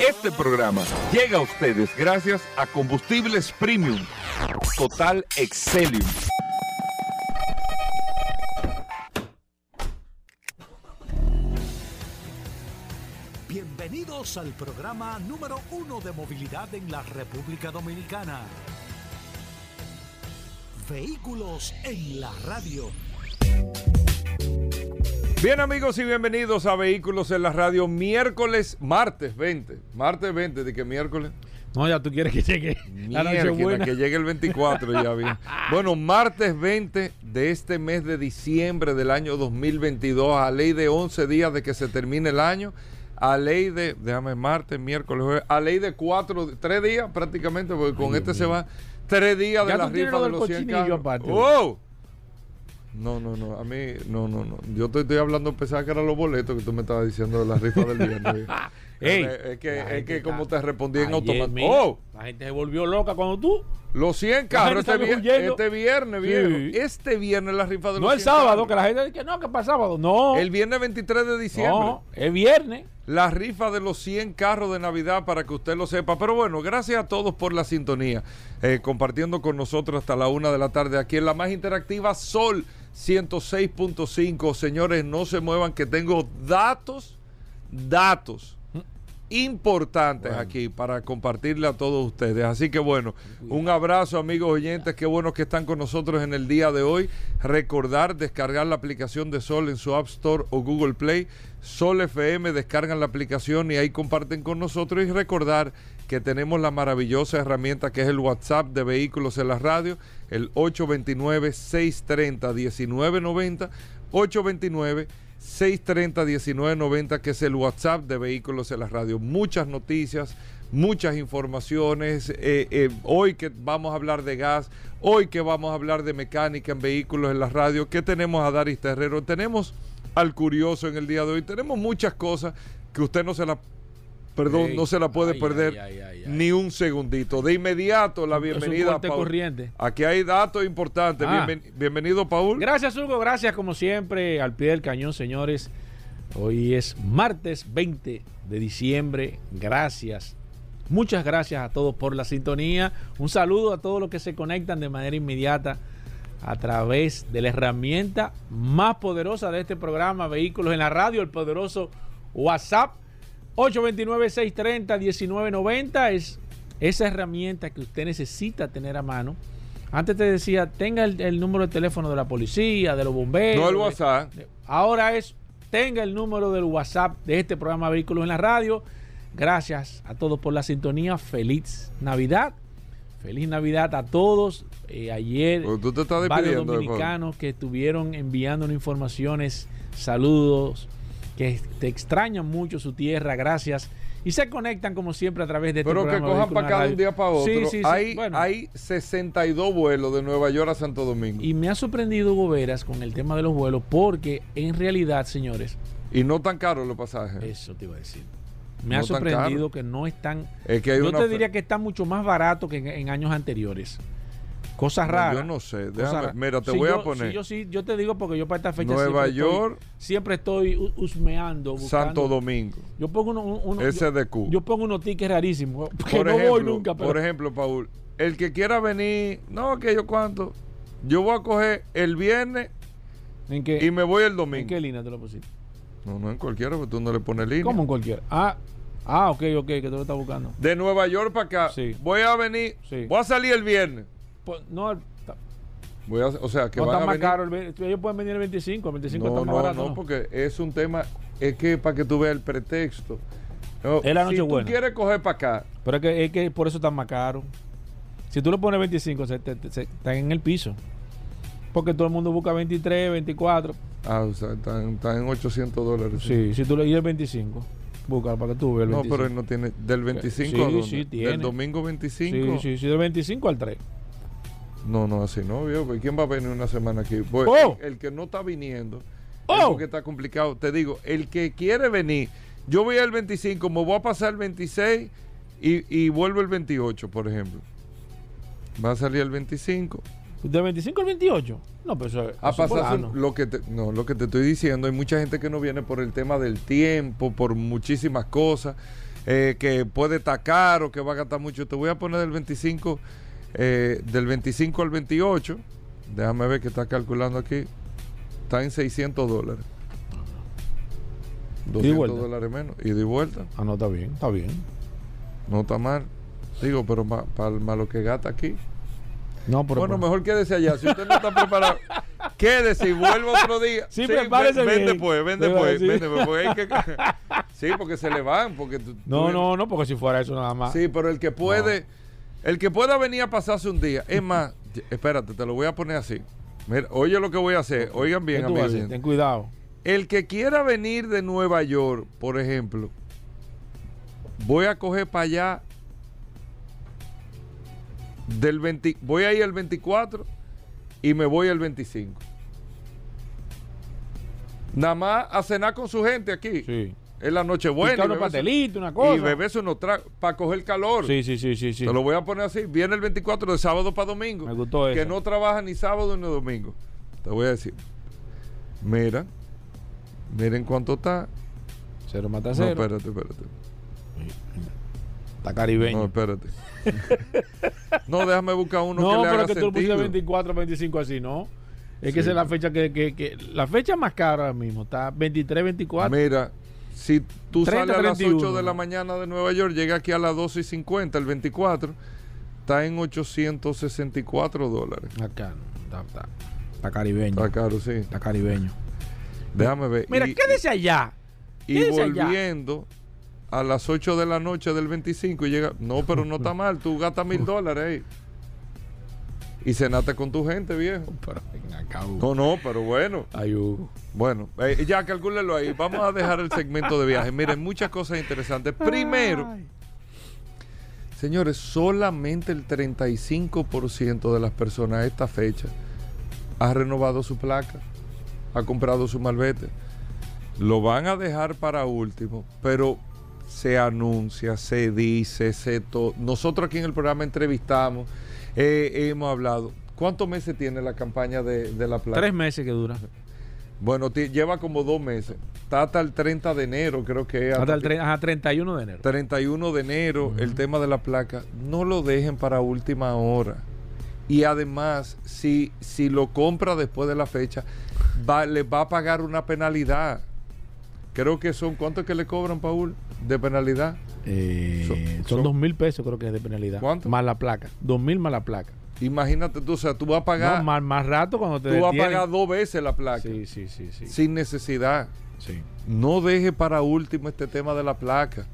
Este programa llega a ustedes gracias a Combustibles Premium Total Excelium. Bienvenidos al programa número uno de movilidad en la República Dominicana. Vehículos en la radio. Bien amigos y bienvenidos a Vehículos en la Radio miércoles, martes 20. Martes 20, de que miércoles. No, ya tú quieres que llegue la noche buena. que llegue el 24 ya bien. Bueno, martes 20 de este mes de diciembre del año 2022, a ley de 11 días de que se termine el año, a ley de, déjame, martes, miércoles, jueves, a ley de 4, 3 días prácticamente, porque con este se va 3 días de la rifa de los 100 carros. ¡Wow! No, no, no. A mí, no, no, no. Yo te estoy hablando, pensaba que eran los boletos que tú me estabas diciendo de la rifa del viernes. es que, es que como te respondí en automático. ¡Oh! La gente se volvió loca cuando tú. Los 100 carros este, este, viernes. Este viernes la rifa de los No el sábado, que la gente dice que no, que para sábado. No. El viernes 23 de diciembre. No, el viernes. La rifa de los 100 carros de Navidad para que usted lo sepa. Pero bueno, gracias a todos por la sintonía. Eh, compartiendo con nosotros hasta la una de la tarde aquí en la más interactiva Sol 106.5. Señores, no se muevan que tengo datos, datos importantes aquí para compartirle a todos ustedes. Así que bueno, un abrazo amigos oyentes, qué bueno que están con nosotros en el día de hoy. Recordar descargar la aplicación de Sol en su App Store o Google Play. Sol FM, descargan la aplicación y ahí comparten con nosotros y recordar que tenemos la maravillosa herramienta que es el WhatsApp de vehículos en la radio, el 829-630-1990, 829-630-1990, que es el WhatsApp de vehículos en la radio. Muchas noticias, muchas informaciones. Eh, eh, hoy que vamos a hablar de gas, hoy que vamos a hablar de mecánica en vehículos en la radio, ¿qué tenemos a Daris Terrero? Tenemos al curioso en el día de hoy, tenemos muchas cosas que usted no se las Perdón, no se la puede perder ni un segundito. De inmediato, la bienvenida a Paul. Corriente. Aquí hay datos importantes. Ah. bienvenido, Paul. Gracias, Hugo. Gracias, como siempre, al pie del cañón, señores. Hoy es martes 20 de diciembre. Gracias. Muchas gracias a todos por la sintonía. Un saludo a todos los que se conectan de manera inmediata a través de la herramienta más poderosa de este programa, Vehículos en la Radio, el poderoso WhatsApp 829-630-1990 es esa herramienta que usted necesita tener a mano. Antes te decía, tenga el, número de teléfono de la policía, de los bomberos. No el WhatsApp. ahora es, tenga el número del WhatsApp de este programa Vehículos en la Radio. Gracias a todos por la sintonía. Feliz Navidad. Feliz Navidad a todos. Eh, ayer, ¿Tú te varios dominicanos que estuvieron enviándonos informaciones, saludos que te extrañan mucho su tierra, gracias. Y se conectan como siempre a través de este Pero que cojan para acá de un día para otro. Sí, sí, hay, hay 62 vuelos de Nueva York a Santo Domingo. Y me ha sorprendido Goberas con el tema de los vuelos porque en realidad, señores... Y no tan caros los pasajes. Eso te iba a decir. Me ha sorprendido que no están... Es que yo te diría que está mucho más barato que en años anteriores. Cosas raras. yo no sé. mira, te voy a poner. yo sí, yo te digo porque yo para esta fecha Nueva York. siempre estoy husmeando. Santo Domingo. Yo pongo uno, SDQ. Yo, pongo unos tickets rarísimos. Que no voy nunca. Por ejemplo, Paul, el que quiera venir, no, que yo cuánto. Yo voy a coger el viernes ¿En qué, y me voy el domingo. ¿En qué línea te lo pusiste? No, no en cualquiera, porque tú no le pones línea. ¿Cómo en cualquiera? Ah, ah ok, ok, que tú lo estás buscando. De Nueva York para acá. Sí. Voy a venir. Sí. Voy a salir el viernes. No, Voy a, o sea, que no van está más caro. ellos pueden venir el 25. El 25 está más barato. No, no, porque es un tema. Es que para que tú veas el pretexto. es la noche si tú quieres coger para acá. Pero es que, es que por eso está más caro. Si tú le pones 25, se, están en el piso. Porque todo el mundo busca 23, 24. Ah, o sea, están, en 800 dólares. Sí, si tú le dices 25. Búscalo para que tú veas el 25. No, pero él no tiene. ¿Del 25 sí, a dónde? Sí, tiene. ¿Del domingo 25? Sí, sí, sí, del 25 al 3. No, no, así no, viejo. ¿Quién va a venir una semana aquí? Pues, oh. el, que no está viniendo, oh. porque está complicado. Te digo, el que quiere venir, yo voy al 25, me voy a pasar el 26 y, vuelvo el 28, por ejemplo. Va a salir el 25. ¿De 25 al 28? No, pues eso, a pasar lo que te, no, lo que te estoy diciendo, hay mucha gente que no viene por el tema del tiempo, por muchísimas cosas. eh, que puede estar caro, que va a gastar mucho. Te voy a poner del 25, eh, del 25 al 28. Déjame ver que está calculando aquí. Está en 600 dólares. 200 vuelta? dólares menos. Y de vuelta. Ah, no, está bien, está bien. No está mal. Digo, pero para lo que gasta aquí. No, pero bueno, pero- mejor quédese allá. Si usted no está preparado, quédese y vuelva otro día. Sí, prepárese ven, ven bien. después, ven Sí, después, sí. ven después, porque hay que- sí, porque se le van. Porque tú- No, tú- no, no, porque si fuera eso nada más. Sí, pero el que puede, el que pueda venir a pasarse un día. Es más, espérate, te lo voy a poner así. Mira, oye lo que voy a hacer. Oigan ¿Qué bien, amigos. Ten cuidado. El que quiera venir de Nueva York, por ejemplo, voy a coger para allá del 20, voy a ir el 24 y me voy el 25. Nada más a cenar con su gente aquí. Sí. Es la noche buena. Picar unos pastelitos, una y cosa. beberse unos tragos para coger calor. Sí, sí, sí, sí, sí. Te lo voy a poner así. Viene el 24 de sábado para domingo. Me gustó Que eso. no trabaja ni sábado ni domingo. Te voy a decir. Mira. Miren cuánto está. Cero mata No, cero. espérate, espérate. Está caribeño. No, espérate. no, déjame buscar uno No, que le pero haga que tú lo pusiste sentido. 24, 25 así, no. Es que Sí. esa es la fecha que, que, que- La fecha más cara ahora mismo. Está 23, 24. Mira, si tú 30, sales a las 31, 8 de la mañana de Nueva York, llega aquí a las 12 y 50, el 24, está en 864 dólares. Acá. Está, está, está caribeño. Está caro, sí. Está caribeño. Déjame ver. Mira, Y- quédese allá. Y Quédese allá. volviendo a las 8 de la noche del 25 y llega. No, pero no está mal. Tú gastas mil dólares ahí. Y cenaste con tu gente, viejo. Pero acá. No, no, pero bueno. Ay, Hugo. Bueno, eh, ya calcúlelo ahí. Vamos a dejar el segmento de viaje. Miren, muchas cosas interesantes. Primero, Ay. señores, solamente el 35% de las personas a esta fecha ha renovado su placa, ha comprado su malvete. Lo van a dejar para último, pero se anuncia, se dice, se Nosotros aquí en el programa entrevistamos, eh, hemos hablado. ¿Cuántos meses tiene la campaña de, de la placa? Tres meses que dura. Bueno, lleva como dos meses. Está hasta el 30 de enero, creo que es. Hasta el que- tre- ajá, 31 de enero. 31 de enero, el tema de la placa, no lo dejen para última hora. Y además, si, si lo compra después de la fecha, va, le va a pagar una penalidad. Creo que son, ¿cuánto es que le cobran, Paul, de penalidad? Eh, Son- dos mil pesos creo que es de penalidad. ¿Cuánto? Más la placa. Dos mil más la placa. Imagínate tú, o sea, tú vas a pagar, No, más, más rato cuando te tú vas a pagar dos veces la placa, Sí, sí, sí, sí. sin necesidad. sí. No deje para último este tema de la placa.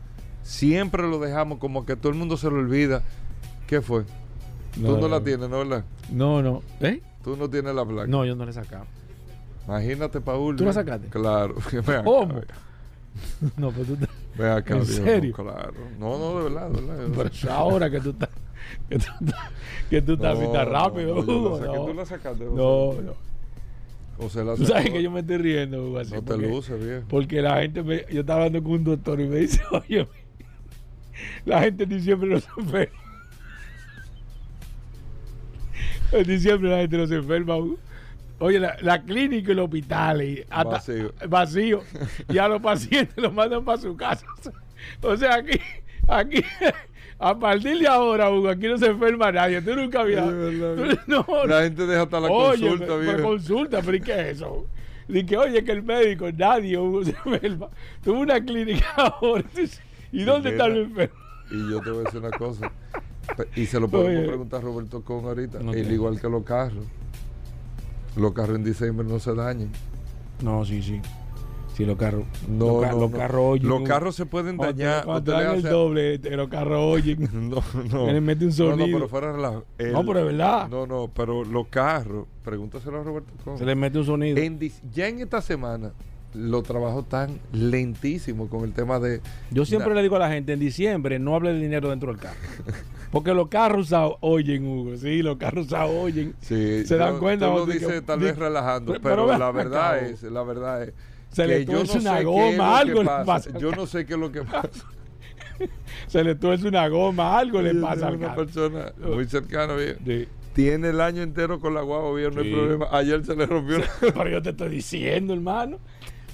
Siempre lo dejamos como que todo el mundo se lo olvida. ¿Qué fue? tú no la tienes, ¿no? ¿verdad? No, no. ¿Eh? Tú no tienes la placa. No, yo no le he sacado. Imagínate, Paul. ¿Tú la sacaste? Claro. ¿Cómo? no, pues tú, Ven acá, ¿En serio? Claro. No, no, de verdad, de verdad. pero es ahora que tú estás. Que tú, estás- que tú estás así tan rápido, No, saqué. no. ¿Tú la sacaste? No, José? no. José la Tú sabes que yo me estoy riendo, Hugo, así. No te porque, luces, viejo. porque la gente me, Yo estaba hablando con un doctor y me dice, oye, la gente en diciembre no se enferma. En diciembre la gente no se enferma. Hugo. Oye, la, la clínica y el hospital y hasta- Vacío. vacío. Y a los pacientes los mandan para su casa. O sea, aquí, aquí, a partir de ahora, Hugo, aquí no se enferma nadie. Tú nunca habías. No, La gente deja hasta la oye, consulta, pero- consulta, pero ¿y qué es eso? Dice que, oye, que el médico, nadie Hugo, se enferma. Tuvo una clínica ahora. ¿Y dónde está el enfermo? Y yo te voy a decir una cosa. Y se lo podemos Oye. preguntar a Roberto Con ahorita. No El igual que los carros. Los carros en diciembre no se dañan. No, sí, sí. Sí, los carros. No, los, no, los no. carros oyen. Los carros se pueden dañar. Cuando te dan el doble, los carros oyen. No, no. Le mete un No, no, sonido. pero fuera de relajo. El- No, pero es verdad. No, no, pero los carros, pregúntaselo a Roberto. Se le mete un sonido. En ya en esta semana, los trabajos están lentísimos con el tema de. Yo siempre Na- le digo a la gente, en diciembre no hable de dinero dentro del carro. Porque los carros oyen, Hugo. Sí, los carros oyen. Sí, Se dan yo- cuenta Tú lo dices tal vez relajando, pero- pero, pero ven la verdad es, la verdad es. Se le que no tuerce una goma, lo que algo le pasa. Yo no sé qué es lo que pasa. Se le tuerce una goma, algo le pasa al una persona muy cercana, bien. Sí. Tiene el año entero con la guagua, bien, no hay Sí. problema. Ayer se le rompió la- Pero yo te estoy diciendo, hermano.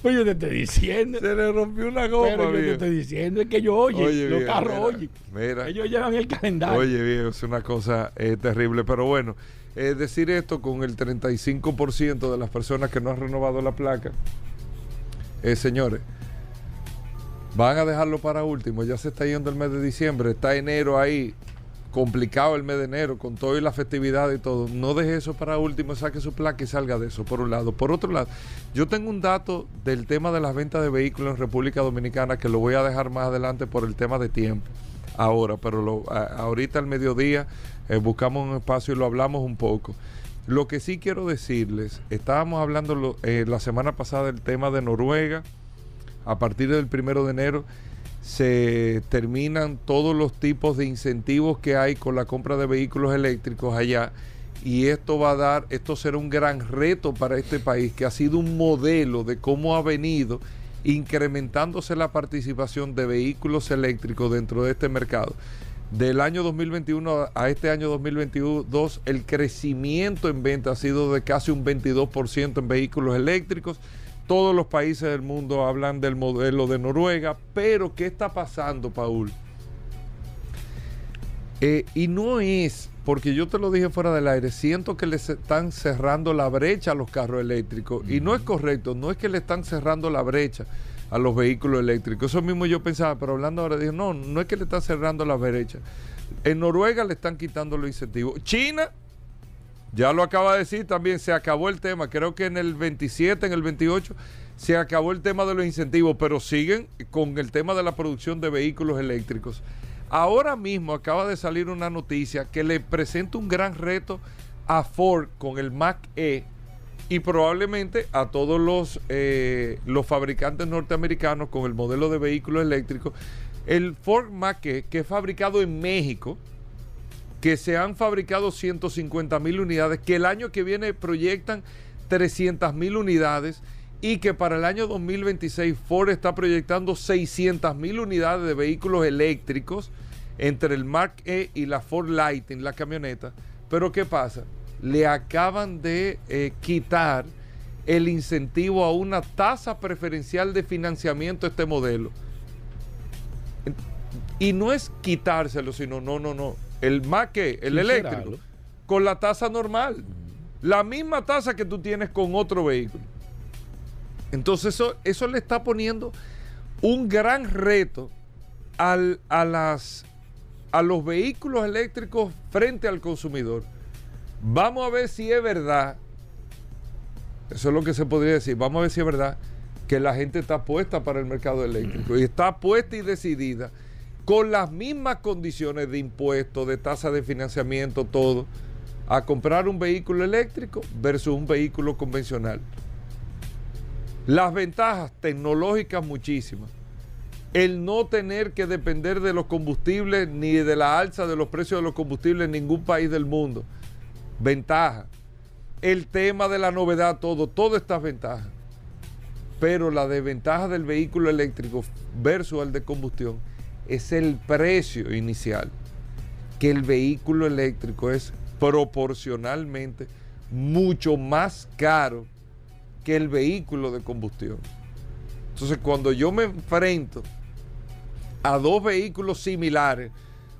Pues yo te estoy diciendo. Se le rompió una goma, Pero yo te estoy diciendo es que yo oye, Oye, los viejo, carros mira, oyen. mira. Ellos llevan el calendario. Oye, viejo, es una cosa eh, terrible. Pero bueno, eh, decir esto con el 35% de las personas que no han renovado la placa, eh, señores, van a dejarlo para último. Ya se está yendo el mes de diciembre, está enero ahí, complicado el mes de enero, con todo y la festividad y todo. No deje eso para último, saque su placa y salga de eso, por un lado. Por otro lado, yo tengo un dato del tema de las ventas de vehículos en República Dominicana que lo voy a dejar más adelante por el tema de tiempo. Ahora, pero ahorita al mediodía eh, buscamos un espacio y lo hablamos un poco. Lo que sí quiero decirles, estábamos hablando eh, la semana pasada del tema de Noruega. A partir del primero de enero se terminan todos los tipos de incentivos que hay con la compra de vehículos eléctricos allá y esto va a dar, esto será un gran reto para este país que ha sido un modelo de cómo ha venido incrementándose la participación de vehículos eléctricos dentro de este mercado. Del año 2021 a este año 2022, el crecimiento en venta ha sido de casi un 22% en vehículos eléctricos. Todos los países del mundo hablan del modelo de Noruega, pero ¿qué está pasando, Paul? Eh, y no es, porque yo te lo dije fuera del aire, siento que les están cerrando la brecha a los carros eléctricos. Y no es correcto, no es que le están cerrando la brecha a los vehículos eléctricos. Eso mismo yo pensaba, pero hablando ahora dije, no, no es que le están cerrando la brecha. En Noruega le están quitando los incentivos. China, ya lo acaba de decir también, se acabó el tema. Creo que en el 27, en el 28, se acabó el tema de los incentivos, pero siguen con el tema de la producción de vehículos eléctricos. Ahora mismo acaba de salir una noticia que le presenta un gran reto a Ford con el Mac E y probablemente a todos los, eh, los fabricantes norteamericanos con el modelo de vehículos eléctricos. El Ford Mac E, que es fabricado en México, que se han fabricado 150 mil unidades, que el año que viene proyectan 300 mil unidades y que para el año 2026 Ford está proyectando 600 mil unidades de vehículos eléctricos entre el Mark E y la Ford Lightning, la camioneta. Pero ¿qué pasa? Le acaban de eh, quitar el incentivo a una tasa preferencial de financiamiento a este modelo. Y no es quitárselo, sino no, no, no. El Mac, E, el eléctrico, con la tasa normal. La misma tasa que tú tienes con otro vehículo. Entonces eso, eso le está poniendo un gran reto al- a, las, a los vehículos eléctricos frente al consumidor. Vamos a ver si es verdad, eso es lo que se podría decir, vamos a ver si es verdad que la gente está puesta para el mercado eléctrico y está puesta y decidida con las mismas condiciones de impuestos, de tasa de financiamiento, todo, a comprar un vehículo eléctrico versus un vehículo convencional. Las ventajas tecnológicas muchísimas. El no tener que depender de los combustibles ni de la alza de los precios de los combustibles en ningún país del mundo. Ventaja. El tema de la novedad, todo, todo estas ventajas. Pero la desventaja del vehículo eléctrico versus el de combustión es el precio inicial. Que el vehículo eléctrico es proporcionalmente mucho más caro que el vehículo de combustión. Entonces, cuando yo me enfrento a dos vehículos similares,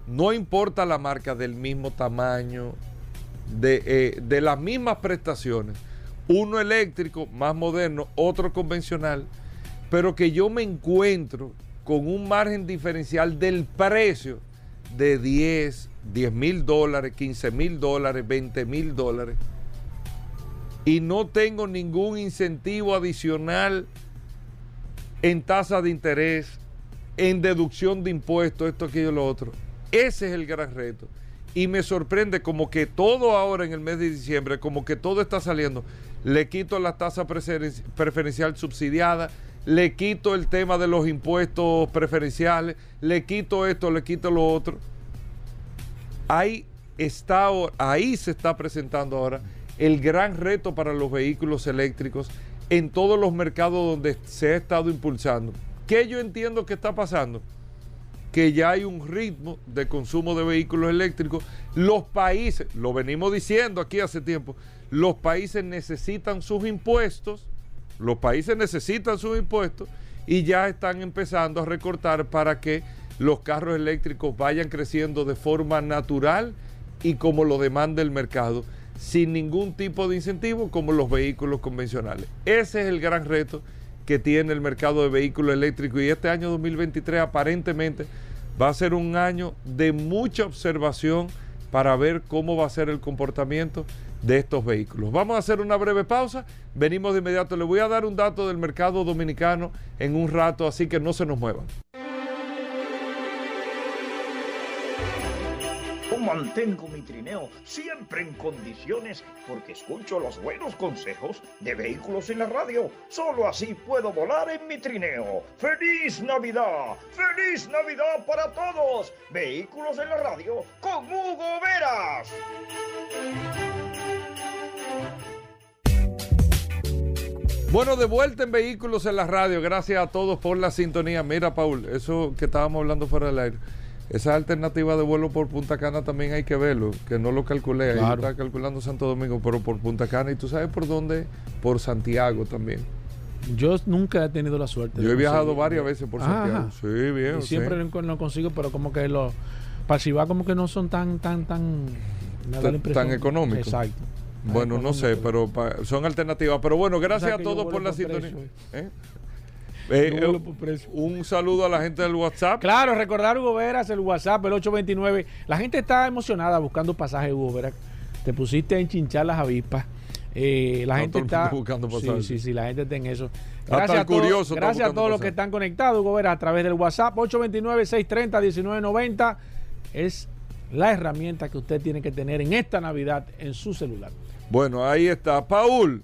no importa la marca del mismo tamaño, de, eh, de las mismas prestaciones, uno eléctrico más moderno, otro convencional, pero que yo me encuentro con un margen diferencial del precio de 10, 10 mil dólares, 15 mil dólares, 20 mil dólares, y no tengo ningún incentivo adicional en tasa de interés, en deducción de impuestos, esto, aquello, lo otro. Ese es el gran reto. Y me sorprende como que todo ahora en el mes de diciembre, como que todo está saliendo. Le quito la tasa preferen- preferencial subsidiada, le quito el tema de los impuestos preferenciales, le quito esto, le quito lo otro. Ahí está, ahí se está presentando ahora el gran reto para los vehículos eléctricos en todos los mercados donde se ha estado impulsando. ¿Qué yo entiendo que está pasando? Que ya hay un ritmo de consumo de vehículos eléctricos. Los países, lo venimos diciendo aquí hace tiempo, los países necesitan sus impuestos, los países necesitan sus impuestos y ya están empezando a recortar para que los carros eléctricos vayan creciendo de forma natural y como lo demanda el mercado, sin ningún tipo de incentivo como los vehículos convencionales. Ese es el gran reto que tiene el mercado de vehículos eléctricos y este año 2023 aparentemente va a ser un año de mucha observación para ver cómo va a ser el comportamiento de estos vehículos. Vamos a hacer una breve pausa, venimos de inmediato, le voy a dar un dato del mercado dominicano en un rato, así que no se nos muevan. mantengo mi trineo siempre en condiciones porque escucho los buenos consejos de vehículos en la radio. Solo así puedo volar en mi trineo. ¡Feliz Navidad! ¡Feliz Navidad para todos! Vehículos en la radio con Hugo Veras. Bueno, de vuelta en Vehículos en la Radio. Gracias a todos por la sintonía. Mira, Paul, eso que estábamos hablando fuera del aire. Esa alternativa de vuelo por Punta Cana también hay que verlo, que no lo calculé. Ahí está calculando Santo Domingo, pero por Punta Cana. ¿Y tú sabes por dónde? Por Santiago también. Yo nunca he tenido la suerte. Yo he viajado varias veces por Santiago. Sí, bien. Y siempre lo, consigo, pero como que los va como que no son tan, tan, tan. tan económicos. Exacto. Bueno, no sé, pero son alternativas. Pero bueno, gracias a todos por la sintonía. ¿Eh? Eh, eh, un saludo a la gente del WhatsApp. Claro, recordar Hugo Veras, el WhatsApp, el 829. La gente está emocionada buscando pasajes, Hugo Veras. Te pusiste a enchinchar las avispas. Eh, la gente está buscando pasajes. Sí, sí, sí, la gente está en eso. Gracias a todos, gracias a todos los que están conectados, Hugo Veras, a través del WhatsApp 829-630-1990. Es la herramienta que usted tiene que tener en esta Navidad en su celular. Bueno, ahí está. Paul,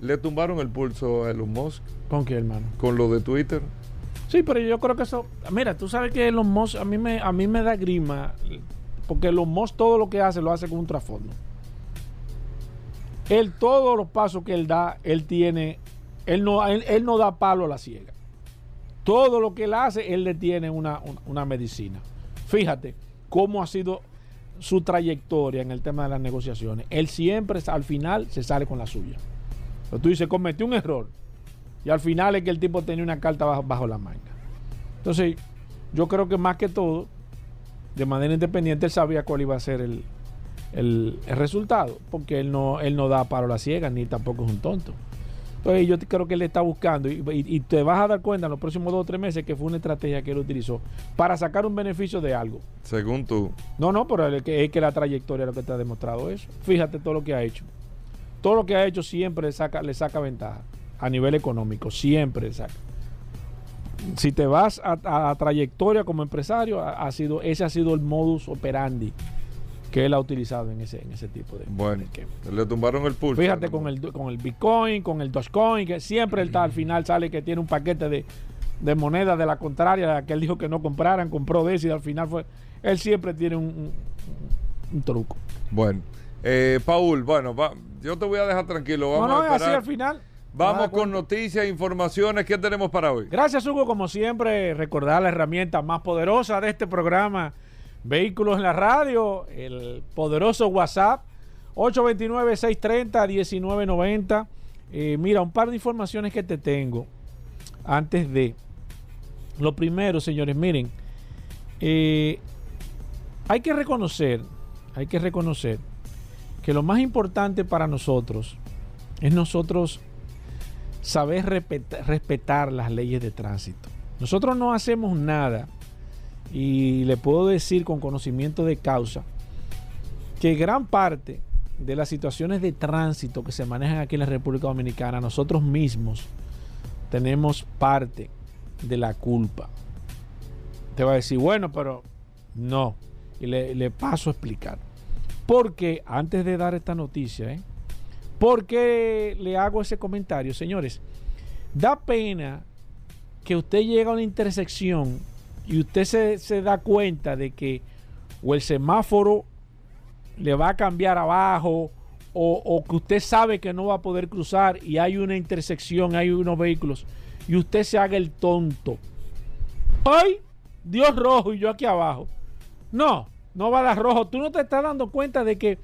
le tumbaron el pulso a Elon Musk. ¿Con qué, hermano? Con lo de Twitter. Sí, pero yo creo que eso. Mira, tú sabes que Elon Musk a mí me, a mí me da grima. Porque Elon Musk todo lo que hace lo hace con un trasfondo. Él, todos los pasos que él da, él tiene. Él no, él, no da palo a la ciega. Todo lo que él hace, él le tiene una, una medicina. Fíjate cómo ha sido su trayectoria en el tema de las negociaciones. Él siempre, al final, se sale con la suya. Pero tú dices, cometió un error y al final es que el tipo tenía una carta bajo, la manga. Entonces, yo creo que más que todo, de manera independiente, él sabía cuál iba a ser el, resultado, porque él no, él no da paro a la ciega, ni tampoco es un tonto. Entonces, yo creo que él está buscando, y, te vas a dar cuenta en los próximos dos o tres meses que fue una estrategia que él utilizó para sacar un beneficio de algo. Según tú. No, no, pero es que, es que la trayectoria es lo que te ha demostrado eso. Fíjate todo lo que ha hecho. Todo lo que ha hecho siempre saca, le saca ventaja a nivel económico, siempre exacto. Si te vas a, trayectoria como empresario, ha, sido, ese ha sido el modus operandi que él ha utilizado en ese, en ese tipo de bueno le tumbaron el pulso fíjate con el, con el bitcoin con el dogecoin que siempre él está al final sale que tiene un paquete de, de monedas de la contraria que él dijo que no compraran compró de ese y al final fue él siempre tiene un, un, truco bueno eh, Paul bueno yo te voy a dejar tranquilo vamos no, no, a así al final Vamos con noticias, informaciones. ¿Qué tenemos para hoy? Gracias, Hugo. Como siempre, recordar la herramienta más poderosa de este programa, Vehículos en la Radio, el poderoso WhatsApp, 829-630-1990. Eh, mira, un par de informaciones que te tengo antes de... Lo primero, señores, miren, eh, hay que reconocer, hay que reconocer que lo más importante para nosotros es nosotros saber respetar, las leyes de tránsito. Nosotros no hacemos nada y le puedo decir con conocimiento de causa que gran parte de las situaciones de tránsito que se manejan aquí en la República Dominicana, nosotros mismos tenemos parte de la culpa. Te va a decir, bueno, pero no. Y le, paso a explicar. Porque antes de dar esta noticia, ¿eh? ¿Por qué le hago ese comentario? Señores, da pena que usted llega a una intersección y usted se, da cuenta de que o el semáforo le va a cambiar abajo o, o, que usted sabe que no va a poder cruzar y hay una intersección, hay unos vehículos y usted se haga el tonto. ¡Ay! Dios rojo y yo aquí abajo. No, no va a dar rojo. Tú no te estás dando cuenta de que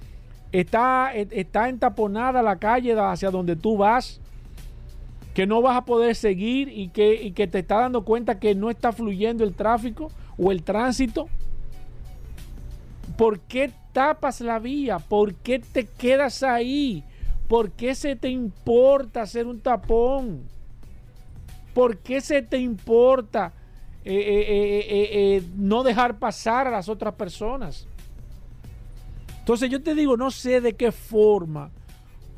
está, está entaponada la calle hacia donde tú vas que no vas a poder seguir y que, y que te está dando cuenta que no está fluyendo el tráfico o el tránsito. ¿Por qué tapas la vía? ¿Por qué te quedas ahí? ¿Por qué se te importa hacer un tapón? ¿Por qué se te importa eh, eh, eh, no dejar pasar a las otras personas? Entonces yo te digo, no sé de qué forma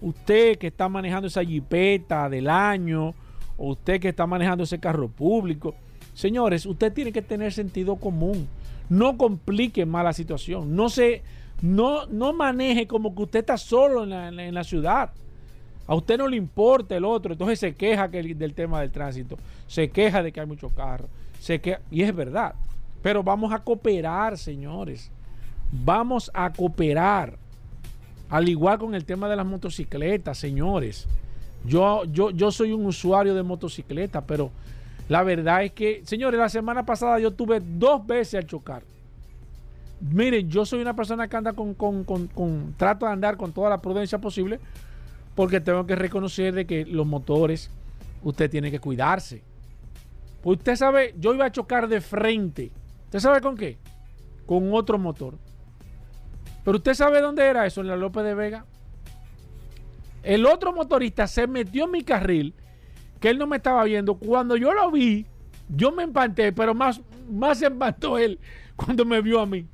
usted que está manejando esa jipeta del año, o usted que está manejando ese carro público, señores, usted tiene que tener sentido común. No complique más la situación. No se, no, no maneje como que usted está solo en la, ciudad. A usted no le importa el otro, entonces se queja del tema del tránsito, se queja de que hay muchos carros, se queja, y es verdad. Pero vamos a cooperar, señores. Vamos a cooperar. Al igual con el tema de las motocicletas, señores. Yo, yo, yo soy un usuario de motocicleta, pero la verdad es que, señores, la semana pasada yo tuve dos veces al chocar. Miren, yo soy una persona que anda con, con, con, trato de andar con toda la prudencia posible, porque tengo que reconocer de que los motores, usted tiene que cuidarse. Pues usted sabe, yo iba a chocar de frente. ¿Usted sabe con qué? Con otro motor. Pero usted sabe dónde era eso, en la López de Vega. El otro motorista se metió en mi carril, que él no me estaba viendo. Cuando yo lo vi, yo me empanté, pero más, más se empantó él cuando me vio a mí.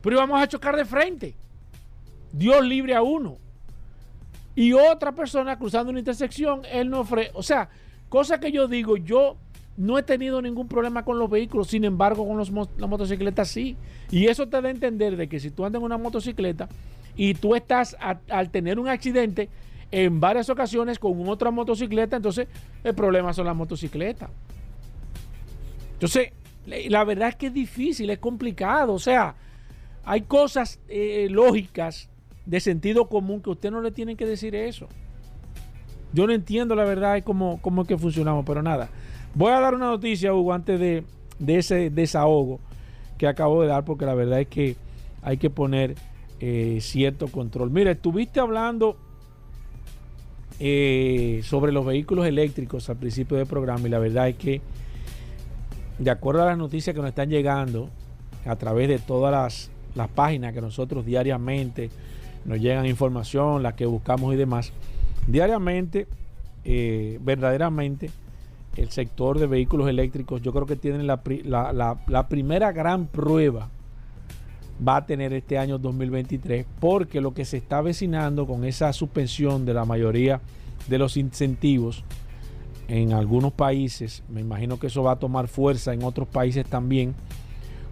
Pero íbamos a chocar de frente. Dios libre a uno. Y otra persona cruzando una intersección, él no ofrece. O sea, cosa que yo digo, yo no he tenido ningún problema con los vehículos, sin embargo con los, las motocicletas sí. Y eso te da a entender de que si tú andas en una motocicleta y tú estás al tener un accidente en varias ocasiones con otra motocicleta, entonces el problema son las motocicletas. Entonces, la verdad es que es difícil, es complicado. O sea, hay cosas eh, lógicas de sentido común que usted no le tienen que decir eso. Yo no entiendo la verdad cómo, cómo es que funcionamos, pero nada. Voy a dar una noticia, Hugo, antes de, ese desahogo que acabo de dar, porque la verdad es que hay que poner eh, cierto control. Mira, estuviste hablando eh, sobre los vehículos eléctricos al principio del programa y la verdad es que, de acuerdo a las noticias que nos están llegando a través de todas las, las páginas que nosotros diariamente nos llegan información, las que buscamos y demás, diariamente, eh, verdaderamente, el sector de vehículos eléctricos, yo creo que tienen la, primera gran prueba va a tener este año 2023 porque lo que se está avecinando con esa suspensión de la mayoría de los incentivos en algunos países, me imagino que eso va a tomar fuerza en otros países también,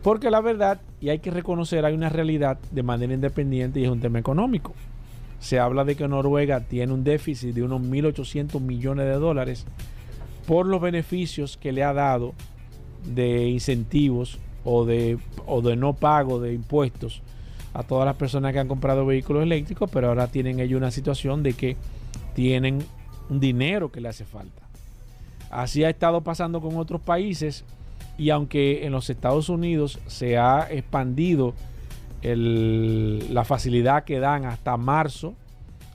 porque la verdad, y hay que reconocer, hay una realidad de manera independiente y es un tema económico. Se habla de que Noruega tiene un déficit de unos 1.800 millones de dólares por los beneficios que le ha dado de incentivos o de, o de no pago de impuestos a todas las personas que han comprado vehículos eléctricos, pero ahora tienen ellos una situación de que tienen un dinero que le hace falta. Así ha estado pasando con otros países y aunque en los Estados Unidos se ha expandido la facilidad que dan hasta marzo,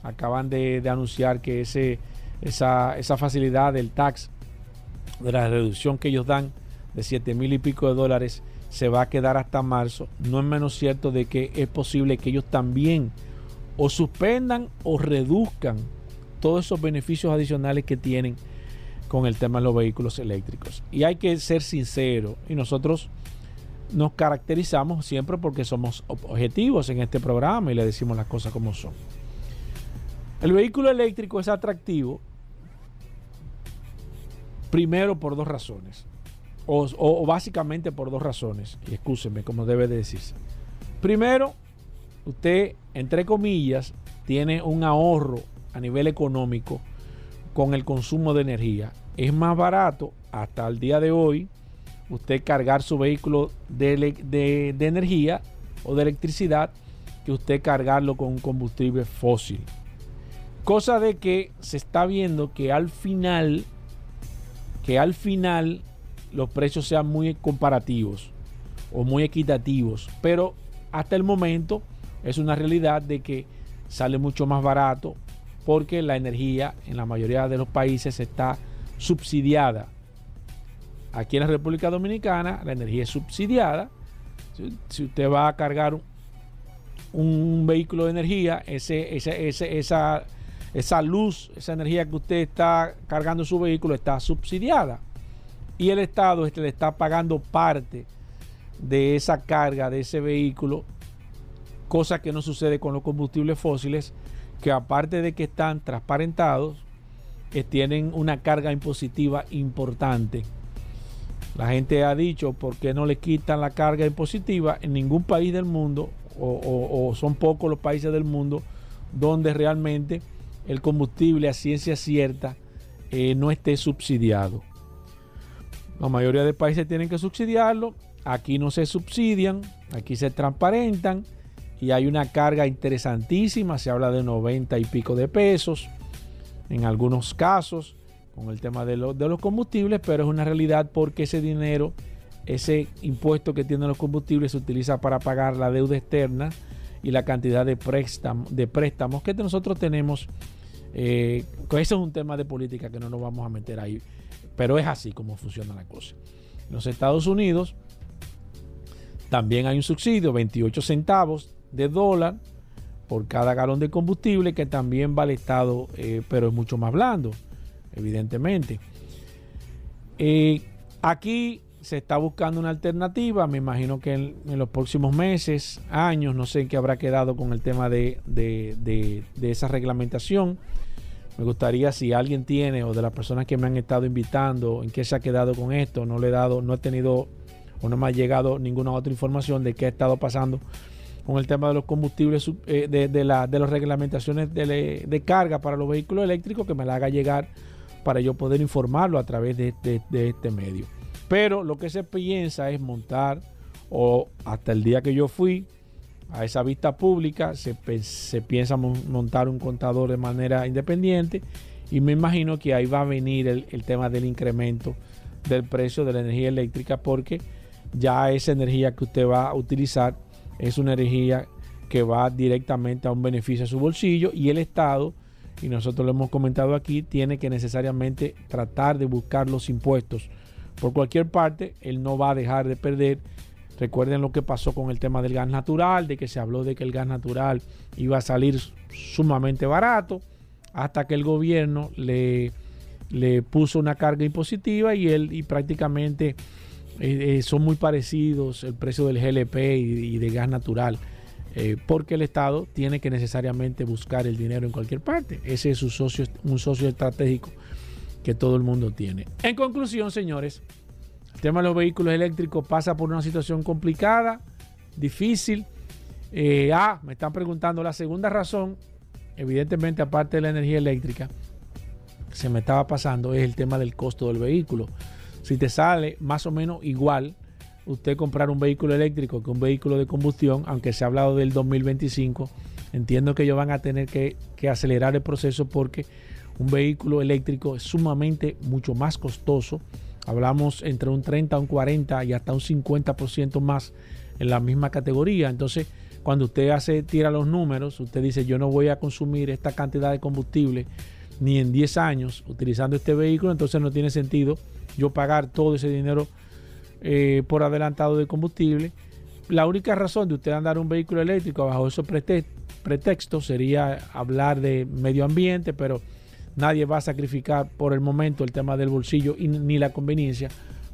acaban de, anunciar que ese, esa, esa facilidad del tax de la reducción que ellos dan de 7 mil y pico de dólares se va a quedar hasta marzo, no es menos cierto de que es posible que ellos también o suspendan o reduzcan todos esos beneficios adicionales que tienen con el tema de los vehículos eléctricos. Y hay que ser sincero, y nosotros nos caracterizamos siempre porque somos objetivos en este programa y le decimos las cosas como son. El vehículo eléctrico es atractivo Primero por dos razones. O, básicamente por dos razones. Y escúcheme, como debe de decirse. Primero, usted, entre comillas, tiene un ahorro a nivel económico con el consumo de energía. Es más barato hasta el día de hoy usted cargar su vehículo de, de energía o de electricidad que usted cargarlo con un combustible fósil. Cosa de que se está viendo que al final que al final los precios sean muy comparativos o muy equitativos, pero hasta el momento es una realidad de que sale mucho más barato porque la energía en la mayoría de los países se está subsidiada. Aquí en la República Dominicana la energía es subsidiada. Si, usted va a cargar un, un vehículo de energía, ese, ese, ese, esa, esa luz, esa energía que usted está cargando su vehículo está subsidiada. Y el Estado este, le está pagando parte de esa carga de ese vehículo, cosa que no sucede con los combustibles fósiles, que aparte de que están transparentados, que tienen una carga impositiva importante. La gente ha dicho, ¿por qué no le quitan la carga impositiva? En ningún país del mundo, o son pocos los países del mundo, donde realmente el combustible a ciencia cierta eh, no esté subsidiado. La mayoría de países tienen que subsidiarlo. Aquí no se subsidian, aquí se transparentan y hay una carga interesantísima. Se habla de 90 y pico de pesos en algunos casos con el tema de, lo, de los combustibles, pero es una realidad porque ese dinero, ese impuesto que tienen los combustibles se utiliza para pagar la deuda externa y la cantidad de, de préstamos que nosotros tenemos. Eh, eso es un tema de política que no nos vamos a meter ahí, pero es así como funciona la cosa. En los Estados Unidos también hay un subsidio, 28 centavos de dólar por cada galón de combustible que también va al Estado, eh, pero es mucho más blando, evidentemente. Eh, aquí se está buscando una alternativa, me imagino que en, los próximos meses, años, no sé qué habrá quedado con el tema de, de, de, esa reglamentación. Me gustaría si alguien tiene o de las personas que me han estado invitando, en qué se ha quedado con esto, no le he dado, no he tenido o no me ha llegado ninguna otra información de qué ha estado pasando con el tema de los combustibles, eh, de, de, de las reglamentaciones de, carga para los vehículos eléctricos, que me la haga llegar para yo poder informarlo a través de, de, este medio. Pero lo que se piensa es montar, o hasta el día que yo fui a esa vista pública, se, se piensa montar un contador de manera independiente y me imagino que ahí va a venir el, el tema del incremento del precio de la energía eléctrica porque ya esa energía que usted va a utilizar es una energía que va directamente a un beneficio a su bolsillo y el Estado, y nosotros lo hemos comentado aquí, tiene que necesariamente tratar de buscar los impuestos por cualquier parte, él no va a dejar de perder. Recuerden lo que pasó con el tema del gas natural, de que se habló de que el gas natural iba a salir sumamente barato, hasta que el gobierno le, le puso una carga impositiva y él y prácticamente eh, eh, son muy parecidos el precio del GLP y, de gas natural, eh, porque el Estado tiene que necesariamente buscar el dinero en cualquier parte. Ese es un socio, un socio estratégico que todo el mundo tiene. En conclusión, señores, el tema de los vehículos eléctricos pasa por una situación complicada, difícil. Eh, ah, me están preguntando la segunda razón, evidentemente aparte de la energía eléctrica, se me estaba pasando, es el tema del costo del vehículo si te sale más o menos igual usted comprar un vehículo eléctrico que un vehículo de combustión, aunque se ha hablado del 2025, entiendo que ellos van a tener que acelerar el proceso porque un vehículo eléctrico es sumamente mucho más costoso. Hablamos entre un 30, un 40 y hasta un 50% más en la misma categoría. Entonces, cuando usted hace, tira los números, usted dice, yo no voy a consumir esta cantidad de combustible ni en 10 años utilizando este vehículo, entonces no tiene sentido yo pagar todo ese dinero eh, por adelantado de combustible. La única razón de usted andar un vehículo eléctrico bajo esos pretextos sería hablar de medio ambiente, pero nadie va a sacrificar por el momento el tema del bolsillo y ni la conveniencia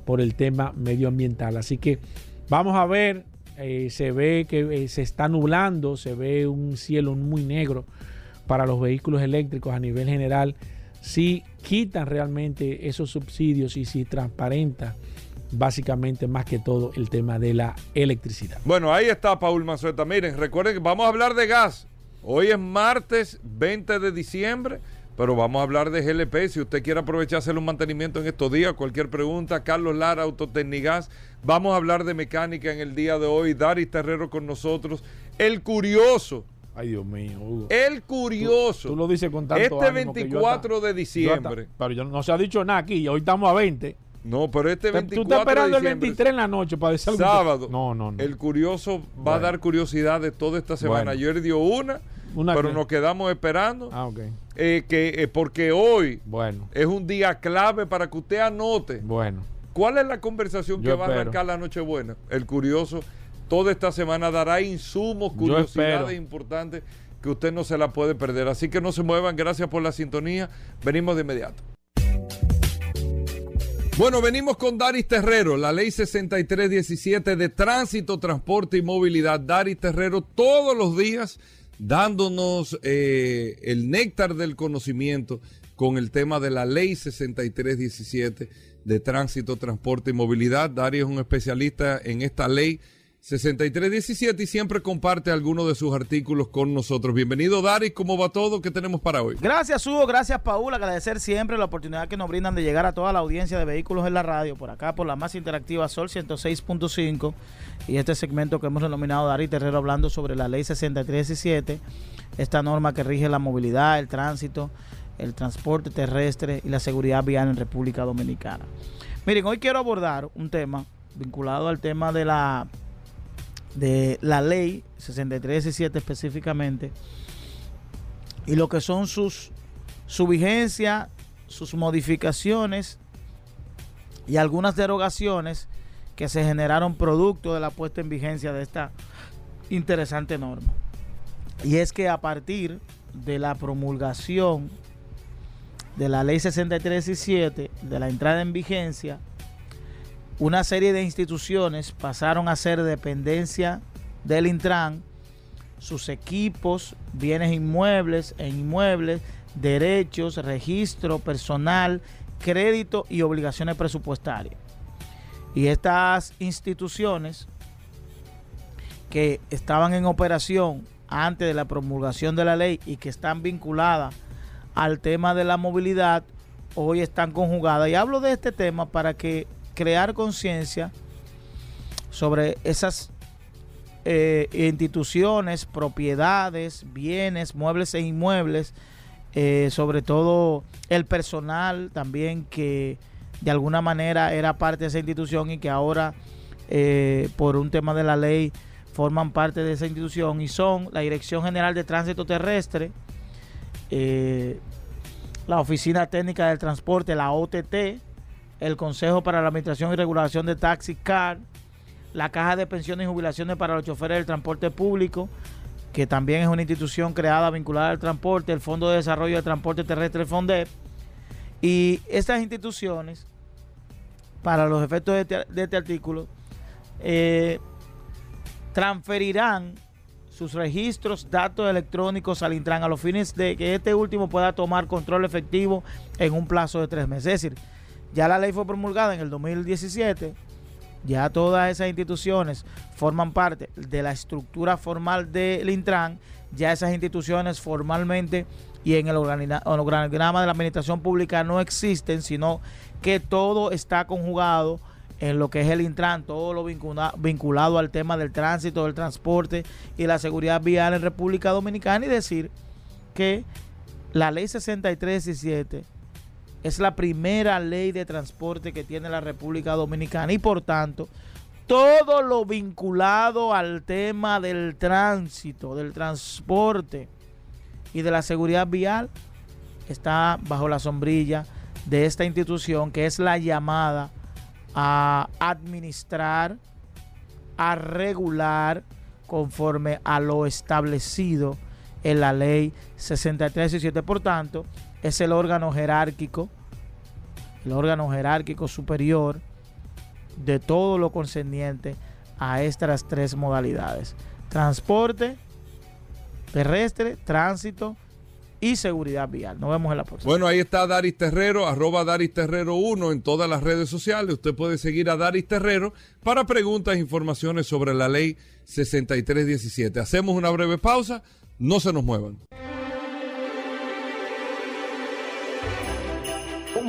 por el tema medioambiental. Así que vamos a ver, eh, se ve que eh, se está nublando, se ve un cielo muy negro para los vehículos eléctricos a nivel general si quitan realmente esos subsidios y si transparenta básicamente más que todo el tema de la electricidad. Bueno, ahí está Paul Mazueta. Miren, recuerden que vamos a hablar de gas. Hoy es martes 20 de diciembre, pero vamos a hablar de GLP. Si usted quiere aprovechar hacer un mantenimiento en estos días, cualquier pregunta, Carlos Lara, Autotecnigas. Vamos a hablar de mecánica en el día de hoy. Daris Terrero con nosotros. El curioso Ay, Dios mío, Hugo. El curioso. Tú, tú lo dices con tanto Este 24 hasta, de diciembre. Hasta, pero yo, no se ha dicho nada aquí. Hoy estamos a 20. No, pero este 24 Tú estás esperando el 23 en la noche para decir Sábado. No, no, no. El curioso va bueno. a dar curiosidad de toda esta semana. Bueno. Ayer dio una Una pero que- nos quedamos esperando. Ah, ok. eh, que, eh, porque hoy Bueno, es un día clave para que usted anote bueno. cuál es la conversación que va a arrancar la Nochebuena. El curioso, toda esta semana dará insumos, curiosidades importantes que usted no se la puede perder. Así que no se muevan, gracias por la sintonía. Venimos de inmediato. Bueno, venimos con Daris Terrero, la ley 6317 de tránsito, transporte y movilidad. Daris Terrero todos los días dándonos eh, el néctar del conocimiento con el tema de la ley 6317 de tránsito, transporte y movilidad. Daris es un especialista en esta ley 6317 y siempre comparte algunos de sus artículos con nosotros. Bienvenido Daris, ¿cómo va todo? ¿Qué tenemos para hoy? Gracias Hugo, gracias Paul, agradecer siempre la oportunidad que nos brindan de llegar a toda la audiencia de vehículos en la radio, por acá por la más interactiva Sol 106.5 y este segmento que hemos denominado Dari Terrero hablando sobre la ley 6317, esta norma que rige la movilidad, el tránsito, el transporte terrestre y la seguridad vial en República Dominicana. Miren, hoy quiero abordar un tema vinculado al tema de la de la ley 6317 específicamente y lo que son sus su vigencia, sus modificaciones y algunas derogaciones que se generaron producto de la puesta en vigencia de esta interesante norma. Y es que a partir de la promulgación de la ley 6317, de la entrada en vigencia, una serie de instituciones pasaron a ser dependencia del Intran, sus equipos, bienes inmuebles e inmuebles, derechos, registro personal, crédito y obligaciones presupuestarias. Y estas instituciones que estaban en operación antes de la promulgación de la ley y que están vinculadas al tema de la movilidad, hoy están conjugadas. Y hablo de este tema para que crear conciencia sobre esas eh, instituciones, propiedades, bienes, muebles e inmuebles, eh, sobre todo el personal también que de alguna manera era parte de esa institución y que ahora eh, por un tema de la ley forman parte de esa institución y son la Dirección General de Tránsito Terrestre, la Oficina Técnica del Transporte, la OTT, el Consejo para la Administración y Regulación de Taxi Car, la Caja de Pensiones y Jubilaciones para los Choferes del Transporte Público, que también es una institución creada vinculada al transporte, el Fondo de Desarrollo del Transporte Terrestre, el FONDEP, y estas instituciones, para los efectos de este, este artículo, eh, transferirán sus registros, datos electrónicos al Intran a los fines de que este último pueda tomar control efectivo en un plazo de tres meses. Es decir, ya la ley fue promulgada en el 2017, ya todas esas instituciones forman parte de la estructura formal del Intran, ya esas instituciones formalmente y en el organigrama de la administración pública no existen, sino que todo está conjugado en lo que es el Intran, todo lo vincula- vinculado al tema del tránsito, del transporte y la seguridad vial en República Dominicana y decir que la ley 6317 es la primera ley de transporte que tiene la República Dominicana y por tanto todo lo vinculado al tema del tránsito, del transporte y de la seguridad vial está bajo la sombrilla de esta institución que es la llamada a administrar, a regular conforme a lo establecido en la ley 6317. Por tanto, es el órgano jerárquico, el órgano jerárquico superior de todo lo concerniente a estas tres modalidades. Transporte terrestre, tránsito y seguridad vial. Nos vemos en la próxima. Bueno, ahí está Daris Terrero, arroba Daris Terrero 1 en todas las redes sociales. Usted puede seguir a Daris Terrero para preguntas e informaciones sobre la ley 6317. Hacemos una breve pausa, no se nos muevan.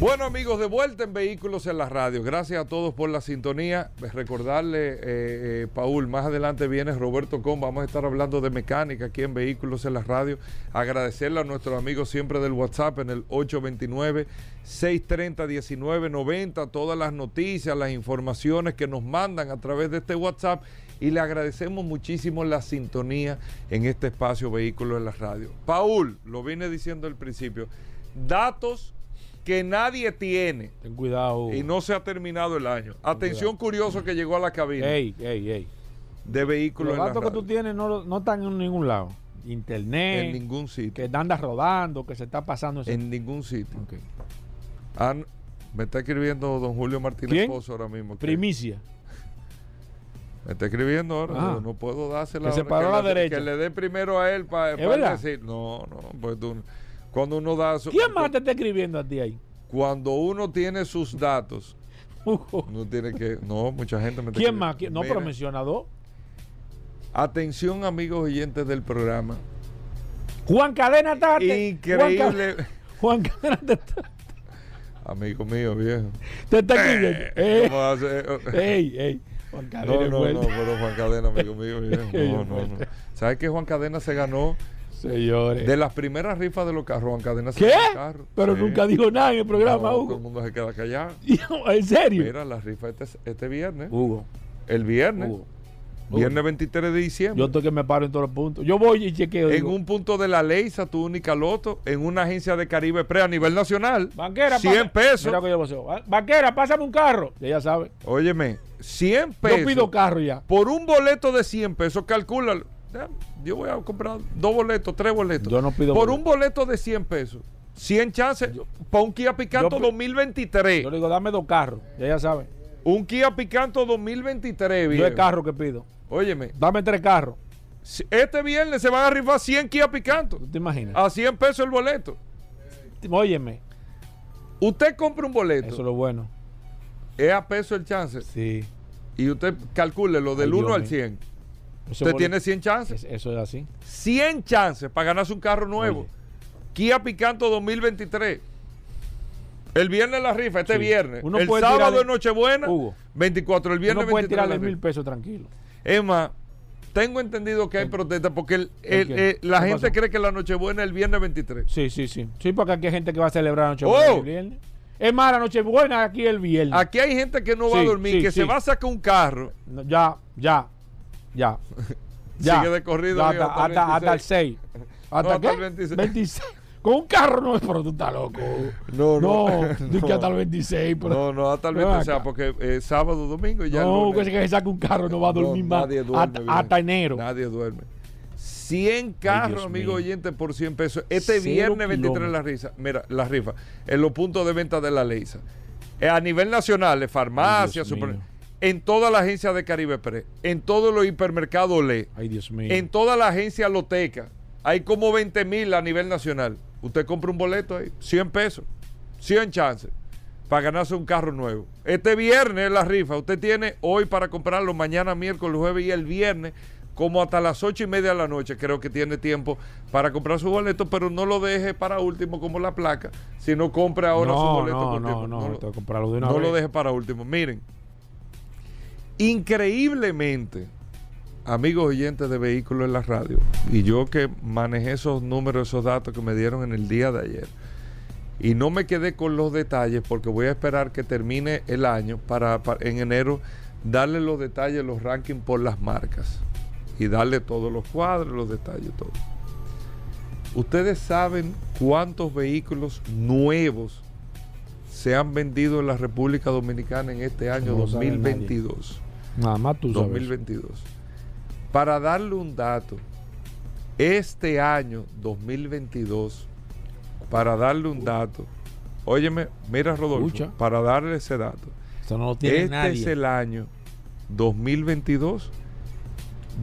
Bueno amigos, de vuelta en Vehículos en la Radio. Gracias a todos por la sintonía. Recordarle, eh, eh, Paul, más adelante viene Roberto Con. Vamos a estar hablando de mecánica aquí en Vehículos en la Radio. Agradecerle a nuestros amigos siempre del WhatsApp en el 829-630-1990. Todas las noticias, las informaciones que nos mandan a través de este WhatsApp. Y le agradecemos muchísimo la sintonía en este espacio Vehículos en la Radio. Paul, lo vine diciendo al principio. Datos que nadie tiene. Ten cuidado. Y no se ha terminado el año. Atención curioso que llegó a la cabina. Ey, ey, ey. De vehículos. Los datos que tú tienes no, no están en ningún lado. Internet. En ningún sitio. Que andas rodando, que se está pasando. En ningún sitio. me está escribiendo don Julio Martínez Pozo ahora mismo. Primicia. Me está escribiendo ahora, no puedo dársela. Que se paró a la derecha. Que le dé primero a él para decir. No, no, pues tú. Cuando uno da. ¿Quién más te está escribiendo a ti ahí? Cuando uno tiene sus datos, uno tiene que. No, mucha gente me está ¿Quién más? No, pero menciona dos. Atención, amigos oyentes del programa. Juan Cadena Tate. Increíble. Juan, Cadena Tate. Amigo mío, viejo. Te está escribiendo. Eh, ¿Cómo hace? ey, ey. Juan Cadena. No, no, no, pero Juan Cadena, amigo mío, viejo. No, no, no. ¿Sabes que Juan Cadena se ganó Señores. De las primeras rifas de los carros, Juan Cadena ¿Qué? Pero nunca dijo nada en el programa, Hugo. Todo el mundo se queda callado. ¿En serio? Mira, la rifa este, este viernes. Hugo. El viernes. Hugo. Viernes 23 de diciembre. Yo estoy que me paro en todos los puntos. Yo voy y chequeo. En un punto de la Leisa, tu única loto, en una agencia de Caribe Pre a nivel nacional. Banquera, 100 pesos. Mira que yo Banquera, pásame un carro. Ya sabe. Óyeme, 100 pesos. Yo pido carro ya. Por un boleto de 100 pesos, yo voy a comprar dos boletos, tres boletos. Yo no pido Por un boleto de 100 pesos. 100 chances para un Kia Picanto 2023. Yo le digo, dame dos carros, ya ya saben. Un Kia Picanto 2023, Yo el carro que pido. Óyeme. Dame tres carros. Este viernes se van a rifar 100 Kia Picanto. ¿Tú te imaginas? A 100 pesos el boleto. Óyeme. Usted compra un boleto. Eso es lo bueno. Es a peso el chance. Sí. Y usted calcule lo del 1 al 100 Usted tiene 100 chances. eso es así. 100 chances para ganarse un carro nuevo. Kia Picanto 2023. El viernes la rifa, este viernes. el sábado es Nochebuena. 24, el viernes uno puede tirarle mil pesos tranquilo. Más, tengo entendido que hay protestas porque la gente cree que la Nochebuena es el viernes 23. Sí, sí, sí. Sí, porque aquí hay gente que va a celebrar la Nochebuena oh. el viernes. Es más, la Nochebuena aquí el viernes. Aquí hay gente que no va a dormir, que se va a sacar un carro. ya, ya. Ya. ya. Sigue de corrido. hasta, hasta, el 6. ¿Hasta, qué? el 26. Con un carro no es, pero tú estás loco. No, no. No, que hasta el 26. Pero, no, no, hasta el 26. O sea, porque eh, sábado, domingo y ya. No, que se saque un carro no va a dormir más. Nadie duerme. Hasta, enero. Nadie duerme. 100 carros, amigo oyente, por 100 pesos. Este viernes 23 la risa. Mira, la rifa. En los puntos de venta de la Leisa. Eh, a nivel nacional, farmacias, super, en toda la agencia de Caribe Pre, en todos los hipermercados Le, en toda la agencia Loteca. Hay como 20 mil a nivel nacional. Usted compra un boleto ahí, 100 pesos, 100 chances para ganarse un carro nuevo. Este viernes es la rifa. Usted tiene hoy para comprarlo, mañana, miércoles, jueves y el viernes, como hasta las ocho y media de la noche. Creo que tiene tiempo para comprar su boleto, pero no lo deje para último como la placa, sino compre ahora su boleto. No, no, no, no, no lo deje para último. Miren, Increíblemente, amigos oyentes de vehículos en la radio, y yo que manejé esos números, esos datos que me dieron en el día de ayer, y no me quedé con los detalles porque voy a esperar que termine el año para, en enero darle los detalles, los rankings por las marcas y darle todos los cuadros, los detalles, todo. Ustedes saben cuántos vehículos nuevos se han vendido en la República Dominicana en este año 2022. Nada más tú 2022. Para darle un dato, este año 2022, para darle un dato, óyeme, mira Rodolfo, para darle ese dato. este es el año 2022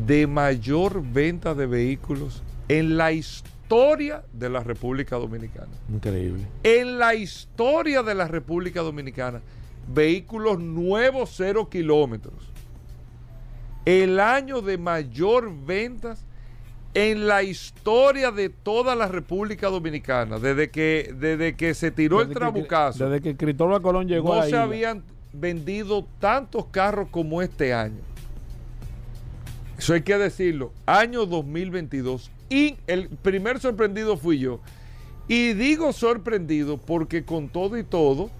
de mayor venta de vehículos en la historia de la República Dominicana. Increíble. En la historia de la República Dominicana, vehículos nuevos cero kilómetros el año de mayor ventas en la historia de toda la República Dominicana, desde que, desde que se tiró el que- trabucazo, Desde que Cristóbal Colón llegó no se habían vendido tantos carros como este año. Eso hay que decirlo. Año 2022. Y el primer sorprendido fui yo. Y digo sorprendido porque con todo y todo,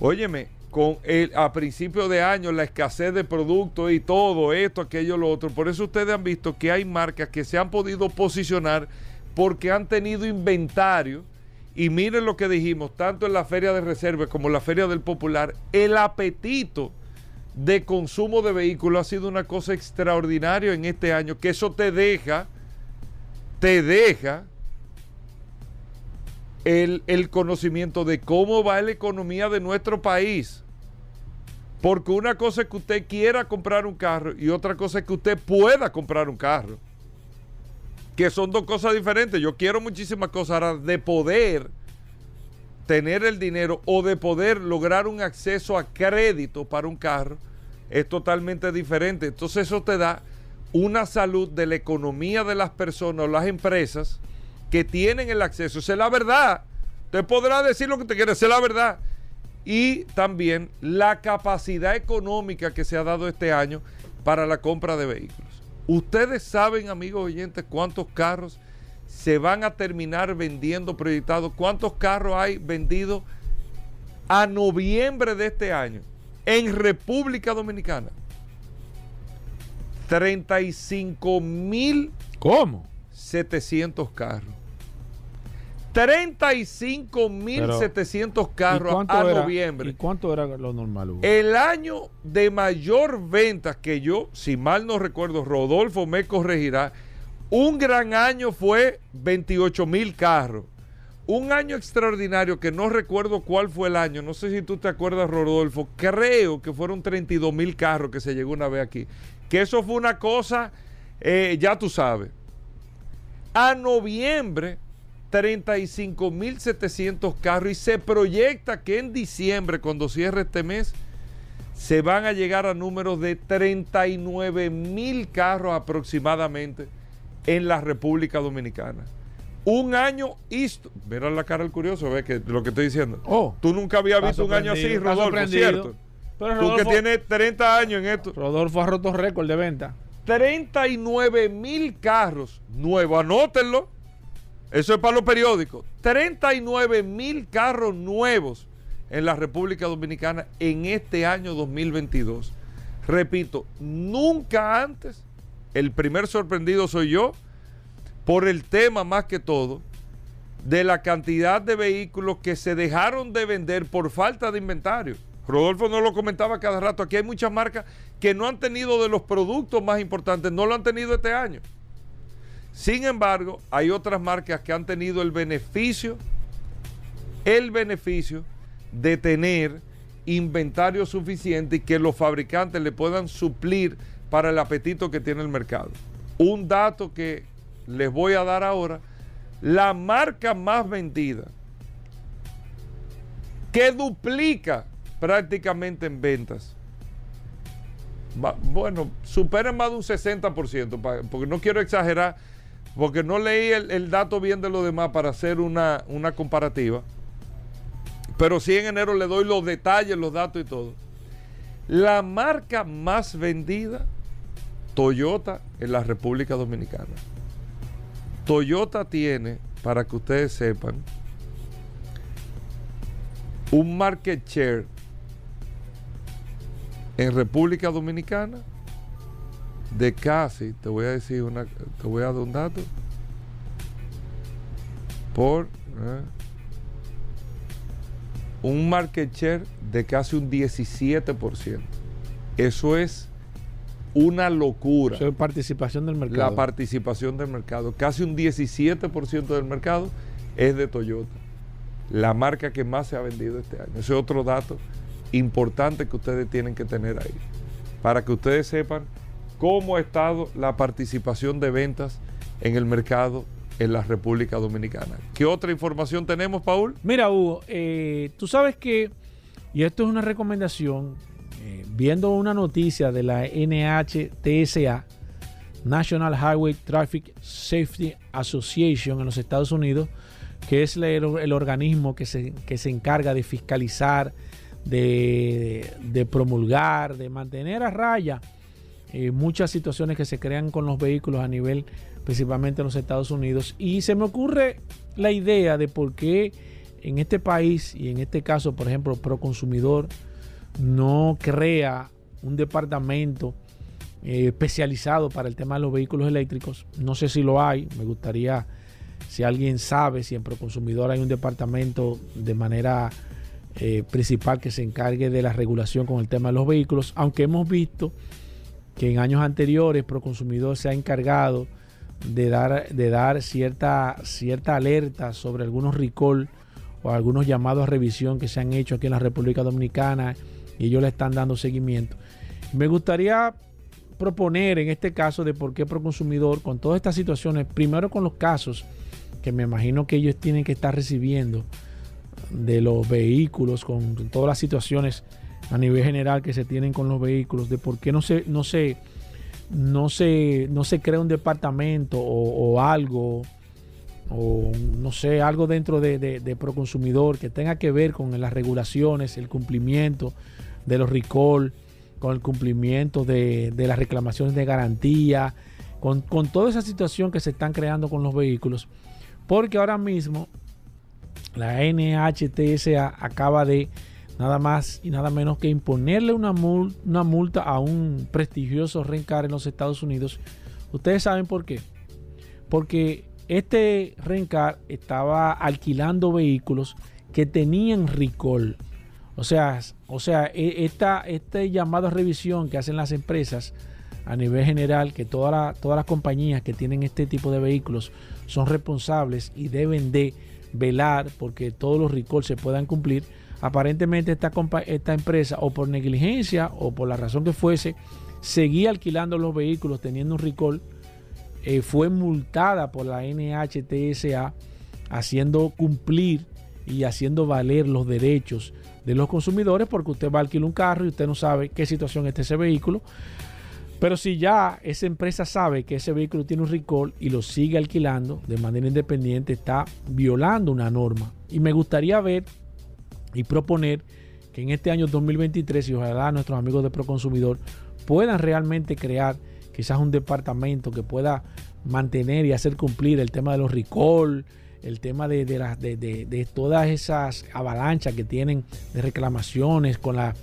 óyeme, con el, a principio de año la escasez de productos y todo esto, aquello, lo otro. Por eso ustedes han visto que hay marcas que se han podido posicionar porque han tenido inventario. Y miren lo que dijimos, tanto en la Feria de Reserva como en la Feria del Popular, el apetito de consumo de vehículos ha sido una cosa extraordinaria en este año, que eso te deja, te deja el, el conocimiento de cómo va la economía de nuestro país. Porque una cosa es que usted quiera comprar un carro y otra cosa es que usted pueda comprar un carro. Que son dos cosas diferentes. Yo quiero muchísimas cosas ahora de poder tener el dinero o de poder lograr un acceso a crédito para un carro es totalmente diferente. Entonces eso te da una salud de la economía de las personas o las empresas que tienen el acceso. Esa es la verdad. Usted podrá decir lo que te quiere, esa es la verdad. Y también la capacidad económica que se ha dado este año para la compra de vehículos. Ustedes saben, amigos oyentes, cuántos carros se van a terminar vendiendo proyectados, cuántos carros hay vendidos a noviembre de este año en República Dominicana. 35 mil ¿Cómo? 700 carros. 35 mil Pero, 700 ¿Y carros cuánto a era- noviembre. ¿Y cuánto era lo normal, Hugo? El año de mayor ventas que yo, si mal no recuerdo, Rodolfo me corregirá, un gran año fue 28 mil carros. Un año extraordinario que no recuerdo cuál fue el año, no sé si tú te acuerdas, Rodolfo, creo que fueron 32 mil carros que se llegó una vez aquí. Que eso fue una cosa, eh, ya tú sabes. A noviembre, 35.700 carros y se proyecta que en diciembre, cuando cierre este mes, se van a llegar a números de 39 mil carros aproximadamente en la República Dominicana. Un año histo- Mira la cara del curioso, ve que lo que estoy diciendo. Oh, Tú nunca habías visto un año así, Rodolfo, sorprendido. ¿cierto? Pero Tú que tienes 30 años en esto. Rodolfo ha roto récord de venta. 39 mil carros nuevos, anótenlo. Eso es para los periódicos. 39 mil carros nuevos en la República Dominicana en este año 2022. Repito, nunca antes, el primer sorprendido soy yo, por el tema más que todo, de la cantidad de vehículos que se dejaron de vender por falta de inventario. Rodolfo no lo comentaba cada rato. Aquí hay muchas marcas que no han tenido de los productos más importantes, no lo han tenido este año. Sin embargo, hay otras marcas que han tenido el beneficio, el beneficio de tener inventario suficiente y que los fabricantes le puedan suplir para el apetito que tiene el mercado. Un dato que les voy a dar ahora, la marca más vendida, que duplica prácticamente en ventas, bueno, supera más de un 60%, pa- porque no quiero exagerar, porque no leí el, dato bien de lo demás para hacer una, una comparativa, pero sí en enero le doy los detalles, los datos y todo. La marca más vendida, Toyota en la República Dominicana. Toyota tiene, para que ustedes sepan, un market share en República Dominicana de casi, te voy a decir una, te voy a dar un dato, por eh, un market share de casi un 17%. Eso es una locura Eso es participación del mercado. la participación del mercado. Casi un 17% del mercado es de Toyota. La marca que más se ha vendido este año. Ese es otro dato importante que ustedes tienen que tener ahí. Para que ustedes sepan cómo ha estado la participación de ventas en el mercado en la República Dominicana. ¿Qué otra información tenemos, Paul? Mira, Hugo, eh, tú sabes que, y esto es una recomendación, eh, viendo una noticia de la NHTSA, National Highway Traffic Safety Association en los Estados Unidos, que es el, el organismo que se, que se, encarga de fiscalizar, de, de, promulgar, de mantener a raya eh, muchas situaciones que se crean con los vehículos a nivel principalmente en los Estados Unidos. Y se me ocurre la idea de por qué en este país y en este caso, por ejemplo, Proconsumidor no crea un departamento eh, especializado para el tema de los vehículos eléctricos. No sé si lo hay, me gustaría, si alguien sabe, si en Proconsumidor hay un departamento de manera eh, principal que se encargue de la regulación con el tema de los vehículos, aunque hemos visto que en años anteriores Proconsumidor se ha encargado de dar, de dar cierta, cierta alerta sobre algunos recall o algunos llamados a revisión que se han hecho aquí en la República Dominicana y ellos le están dando seguimiento. Me gustaría proponer en este caso de por qué Proconsumidor, con todas estas situaciones, primero con los casos que me imagino que ellos tienen que estar recibiendo de los vehículos, con todas las situaciones a nivel general que se tienen con los vehículos, de por qué no se, no se, no se, no se crea un departamento o, algo, o no sé, algo dentro de, de, Proconsumidor que tenga que ver con las regulaciones, el cumplimiento de los recall, con el cumplimiento de, de las reclamaciones de garantía, con, con, toda esa situación que se están creando con los vehículos. Porque ahora mismo la NHTSA acaba de nada más y nada menos que imponerle una, una multa a un prestigioso Rencar en los Estados Unidos. Ustedes saben por qué. Porque este Rencar estaba alquilando vehículos que tenían recall. O sea, o sea e, esta, este llamado a revisión que hacen las empresas a nivel general, que todas las compañías que tienen este tipo de vehículos son responsables y deben de velar porque todos los recalls se puedan cumplir Aparentemente esta, esta empresa o por negligencia o por la razón que fuese, seguía alquilando los vehículos teniendo un recall. Eh, fue multada por la NHTSA haciendo cumplir y haciendo valer los derechos de los consumidores porque usted va a alquilar un carro y usted no sabe qué situación está ese vehículo. Pero si ya esa empresa sabe que ese vehículo tiene un recall y lo sigue alquilando de manera independiente, está violando una norma. Y me gustaría ver y proponer que en este año 2023 y ojalá nuestros amigos de Proconsumidor puedan realmente crear quizás un departamento que pueda mantener y hacer cumplir el tema de los recall, el tema de, de, todas esas avalanchas que tienen de reclamaciones con, la,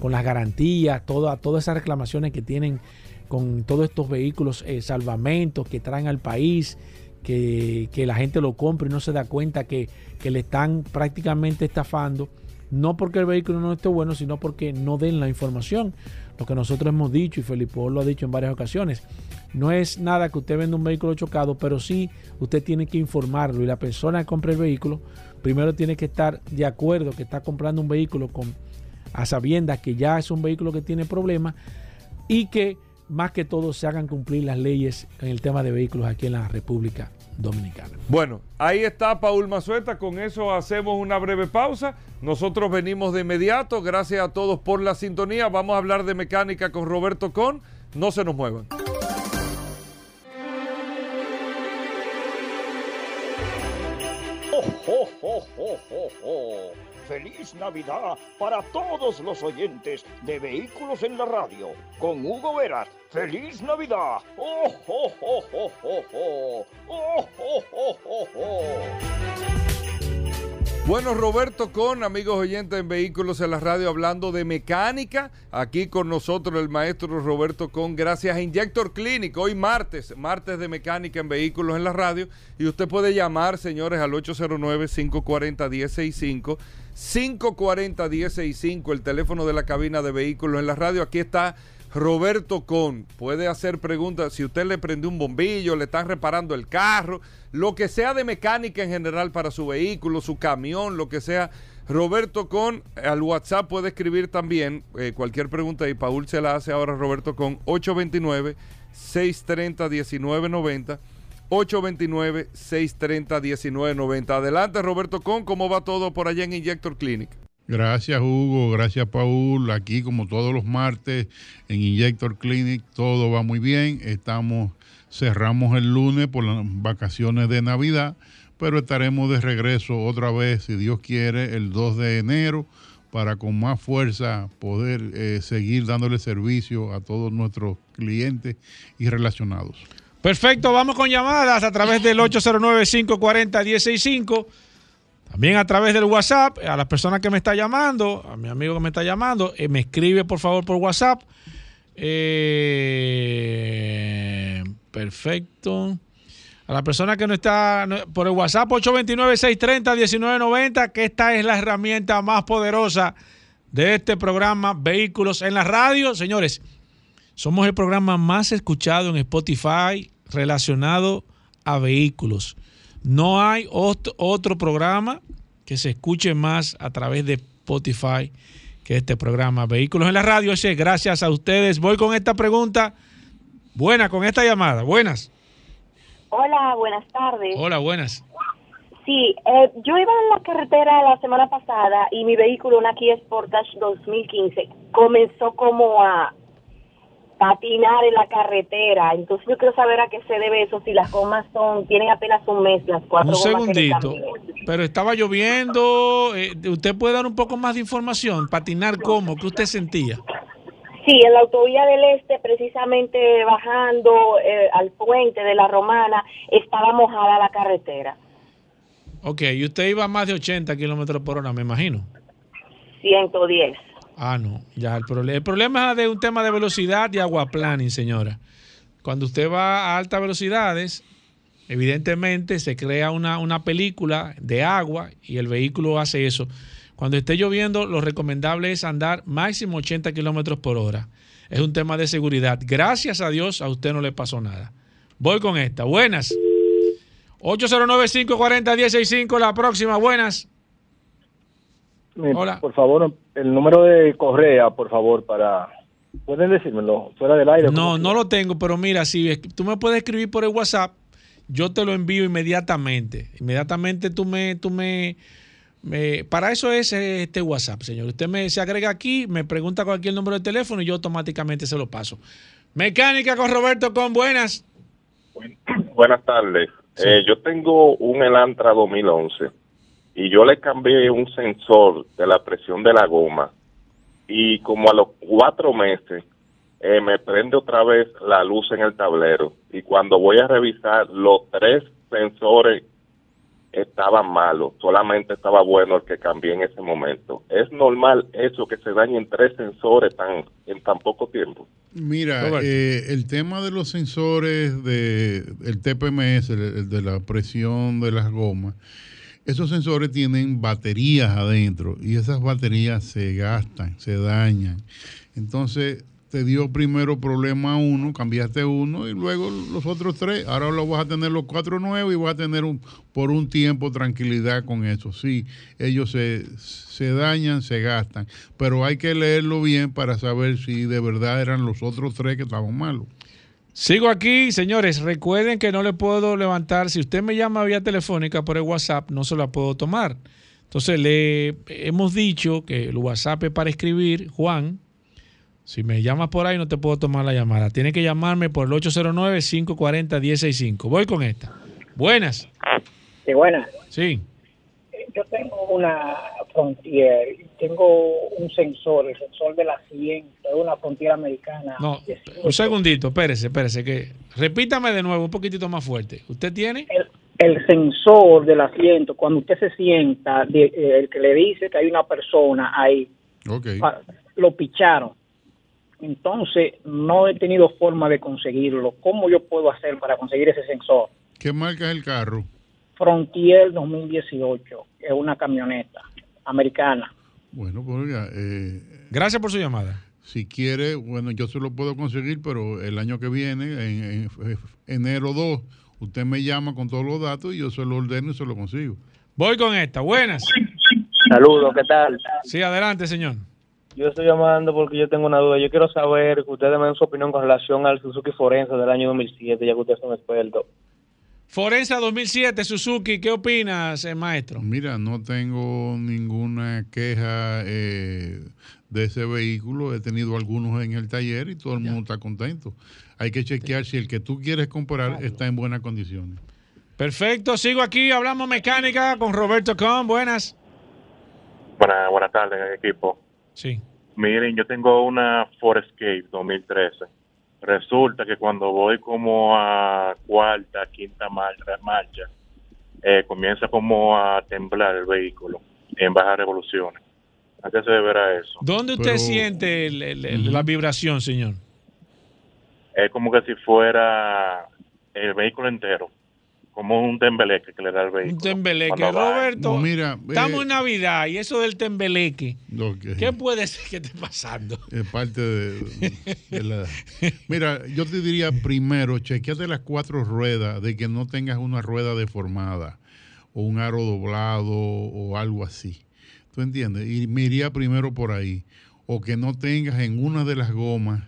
con las garantías, todas esas reclamaciones que tienen con todos estos vehículos eh, salvamentos que traen al país, que, que, la gente lo compre y no se da cuenta que que le están prácticamente estafando, no porque el vehículo no esté bueno, sino porque no den la información. Lo que nosotros hemos dicho y Felipe lo ha dicho en varias ocasiones, no es nada que usted venda un vehículo chocado, pero sí usted tiene que informarlo y la persona que compra el vehículo primero tiene que estar de acuerdo que está comprando un vehículo con a sabiendas que ya es un vehículo que tiene problemas y que más que todo se hagan cumplir las leyes en el tema de vehículos aquí en la República Dominicana. Bueno, ahí está Paul Mazueta, con eso hacemos una breve pausa. Nosotros venimos de inmediato, gracias a todos por la sintonía. Vamos a hablar de mecánica con Roberto Con, no se nos muevan. Feliz Navidad para todos los oyentes de Vehículos en la Radio. Con Hugo Veras. Feliz Navidad. ¡Oh, oh, oh, oh, oh, oh! ¡Oh, oh, oh, oh, oh! Bueno, Roberto Con, amigos oyentes en Vehículos en la Radio, hablando de mecánica. Aquí con nosotros el maestro Roberto Con, gracias a Injector Clinic. Hoy martes, martes de mecánica en Vehículos en la Radio. Y usted puede llamar, señores, al 809-540-1065. 540-1065, el teléfono de la cabina de Vehículos en la Radio. Aquí está Roberto Con puede hacer preguntas. Si usted le prendió un bombillo, le están reparando el carro, lo que sea de mecánica en general para su vehículo, su camión, lo que sea. Roberto Con, al WhatsApp puede escribir también eh, cualquier pregunta y Paul se la hace ahora Roberto Con 829-630-1990. 829-630-1990. Adelante Roberto Con, ¿cómo va todo por allá en Injector Clinic? Gracias Hugo, gracias Paul. Aquí como todos los martes en Injector Clinic todo va muy bien. Estamos cerramos el lunes por las vacaciones de Navidad, pero estaremos de regreso otra vez si Dios quiere el 2 de enero para con más fuerza poder eh, seguir dándole servicio a todos nuestros clientes y relacionados. Perfecto, vamos con llamadas a través del 809-540-165. También a través del WhatsApp, a las personas que me está llamando, a mi amigo que me está llamando, eh, me escribe por favor por WhatsApp. Eh, perfecto. A la persona que no está por el WhatsApp 829-630-1990, que esta es la herramienta más poderosa de este programa Vehículos en la Radio. Señores, somos el programa más escuchado en Spotify relacionado a vehículos. No hay otro programa que se escuche más a través de Spotify que este programa Vehículos en la Radio. Ese, gracias a ustedes. Voy con esta pregunta. Buena, con esta llamada. Buenas. Hola, buenas tardes. Hola, buenas. Sí, eh, yo iba en la carretera la semana pasada y mi vehículo, una Kia Sportage 2015, comenzó como a patinar en la carretera. Entonces yo quiero saber a qué se debe eso, si las gomas son, tienen apenas un mes las cuatro un segundito, pero estaba lloviendo, eh, ¿usted puede dar un poco más de información? ¿Patinar cómo? ¿Qué usted sentía? Sí, en la autovía del Este, precisamente bajando eh, al puente de la Romana, estaba mojada la carretera. Ok, y usted iba a más de 80 kilómetros por hora, me imagino. 110. Ah, no, ya el problema. El problema es de un tema de velocidad y aguaplaning, señora. Cuando usted va a altas velocidades, evidentemente se crea una, una película de agua y el vehículo hace eso. Cuando esté lloviendo, lo recomendable es andar máximo 80 kilómetros por hora. Es un tema de seguridad. Gracias a Dios, a usted no le pasó nada. Voy con esta. Buenas. 809-540-165, la próxima. Buenas. Hola. Por favor, el número de Correa, por favor, para... ¿Pueden decírmelo fuera del aire? No, no lo tengo, pero mira, si tú me puedes escribir por el WhatsApp, yo te lo envío inmediatamente. Inmediatamente tú me, tú me, para eso es este WhatsApp, señor. Usted me se agrega aquí, me pregunta cualquier número de teléfono y yo automáticamente se lo paso. Mecánica con Roberto con buenas. Buenas tardes. Eh, yo tengo un Elantra 2011 y yo le cambié un sensor de la presión de la goma y como a los cuatro meses eh, me prende otra vez la luz en el tablero y cuando voy a revisar los tres sensores estaban malos, solamente estaba bueno el que cambié en ese momento. ¿Es normal eso que se dañen tres sensores tan en tan poco tiempo? Mira, eh, el tema de los sensores de el TPMS, el de la presión de las gomas, esos sensores tienen baterías adentro y esas baterías se gastan, se dañan. Entonces, te dio primero problema uno, cambiaste uno y luego los otros tres. Ahora lo vas a tener los cuatro nuevos y vas a tener un, por un tiempo tranquilidad con eso. Sí, ellos se, se dañan, se gastan, pero hay que leerlo bien para saber si de verdad eran los otros tres que estaban malos. Sigo aquí, señores. Recuerden que no le puedo levantar. Si usted me llama vía telefónica por el WhatsApp, no se la puedo tomar. Entonces, le hemos dicho que el WhatsApp es para escribir, Juan. Si me llamas por ahí, no te puedo tomar la llamada. Tiene que llamarme por el 809-540-165. Voy con esta. Buenas. Sí, buenas. Sí. Yo tengo una Frontier, tengo un sensor, el sensor del asiento, es una Frontier americana. No, un segundito, espérese, espérese, que repítame de nuevo un poquitito más fuerte. ¿Usted tiene? El, sensor del asiento, cuando usted se sienta, eh, el que le dice que hay una persona ahí, okay. lo picharon. Entonces, no he tenido forma de conseguirlo. ¿Cómo yo puedo hacer para conseguir ese sensor? ¿Qué marca es el carro? Frontier 2018, es una camioneta americana. Bueno, pues eh, Gracias por su llamada. Si quiere, bueno, yo se lo puedo conseguir, pero el año que viene, en, enero 2, usted me llama con todos los datos y yo se lo ordeno y se lo consigo. Voy con esta. Buenas. Saludos, ¿qué tal? Sí, adelante, señor. Yo estoy llamando porque yo tengo una duda. Yo quiero saber que ustedes me den su opinión con relación al Suzuki Forense del año 2007, ya que ustedes son expertos. Forenza 2007, Suzuki, ¿qué opinas, eh, maestro? Mira, no tengo ninguna queja eh, de ese vehículo. He tenido algunos en el taller y todo el mundo está contento. Hay que chequear si el que tú quieres comprar está en buenas condiciones. Perfecto, sigo aquí, hablamos mecánica con Roberto Con, buenas. Buenas, buenas tardes, equipo. Sí. Miren, yo tengo una Ford Escape 2013. Resulta que cuando voy como a cuarta, quinta marcha, marcha eh, comienza como a temblar el vehículo en bajas revoluciones. ¿A qué se deberá eso? ¿Dónde usted siente el- el- el- la vibración, señor? Es como que si fuera el vehículo entero, como un tembeleque que le da el vehículo. Un tembeleque. Roberto, Mira, estamos eh, en Navidad y eso del tembeleque, ¿qué puede ser que esté pasando? Es parte de, de la... Mira, yo te diría primero, chequeate las cuatro ruedas de que no tengas una rueda deformada o un aro doblado o algo así. ¿Tú entiendes? Y me iría primero por ahí. O que no tengas en una de las gomas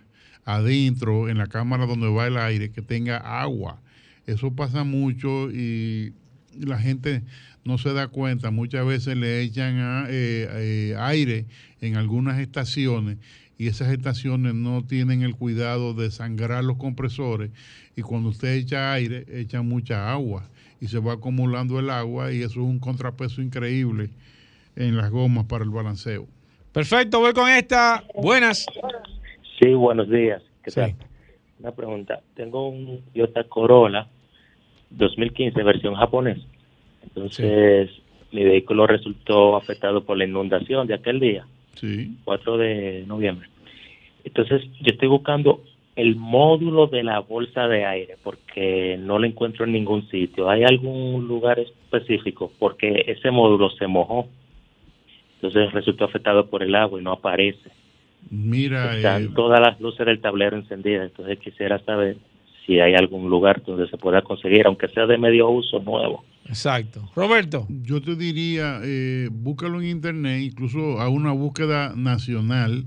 adentro, en la cámara donde va el aire, que tenga agua. Eso pasa mucho y la gente no se da cuenta. Muchas veces le echan a- eh, eh, aire en algunas estaciones y esas estaciones no tienen el cuidado de sangrar los compresores y cuando usted echa aire, echa mucha agua y se va acumulando el agua y eso es un contrapeso increíble en las gomas para el balanceo. Perfecto, voy con esta. Buenas. Sí, buenos días. ¿Qué tal? Una pregunta. Tengo un Toyota Corolla 2015 versión japonés. Entonces, mi vehículo resultó afectado por la inundación de aquel día, Sí. 4 de noviembre. Entonces, yo estoy buscando el módulo de la bolsa de aire porque no lo encuentro en ningún sitio. ¿Hay algún lugar específico? Porque ese módulo se mojó. Entonces resultó afectado por el agua y no aparece. Mira, Están eh, todas las luces del tablero encendidas, entonces quisiera saber si hay algún lugar donde se pueda conseguir, aunque sea de medio uso nuevo. Exacto. Roberto. Yo te diría, eh, búscalo en internet, incluso a una búsqueda nacional.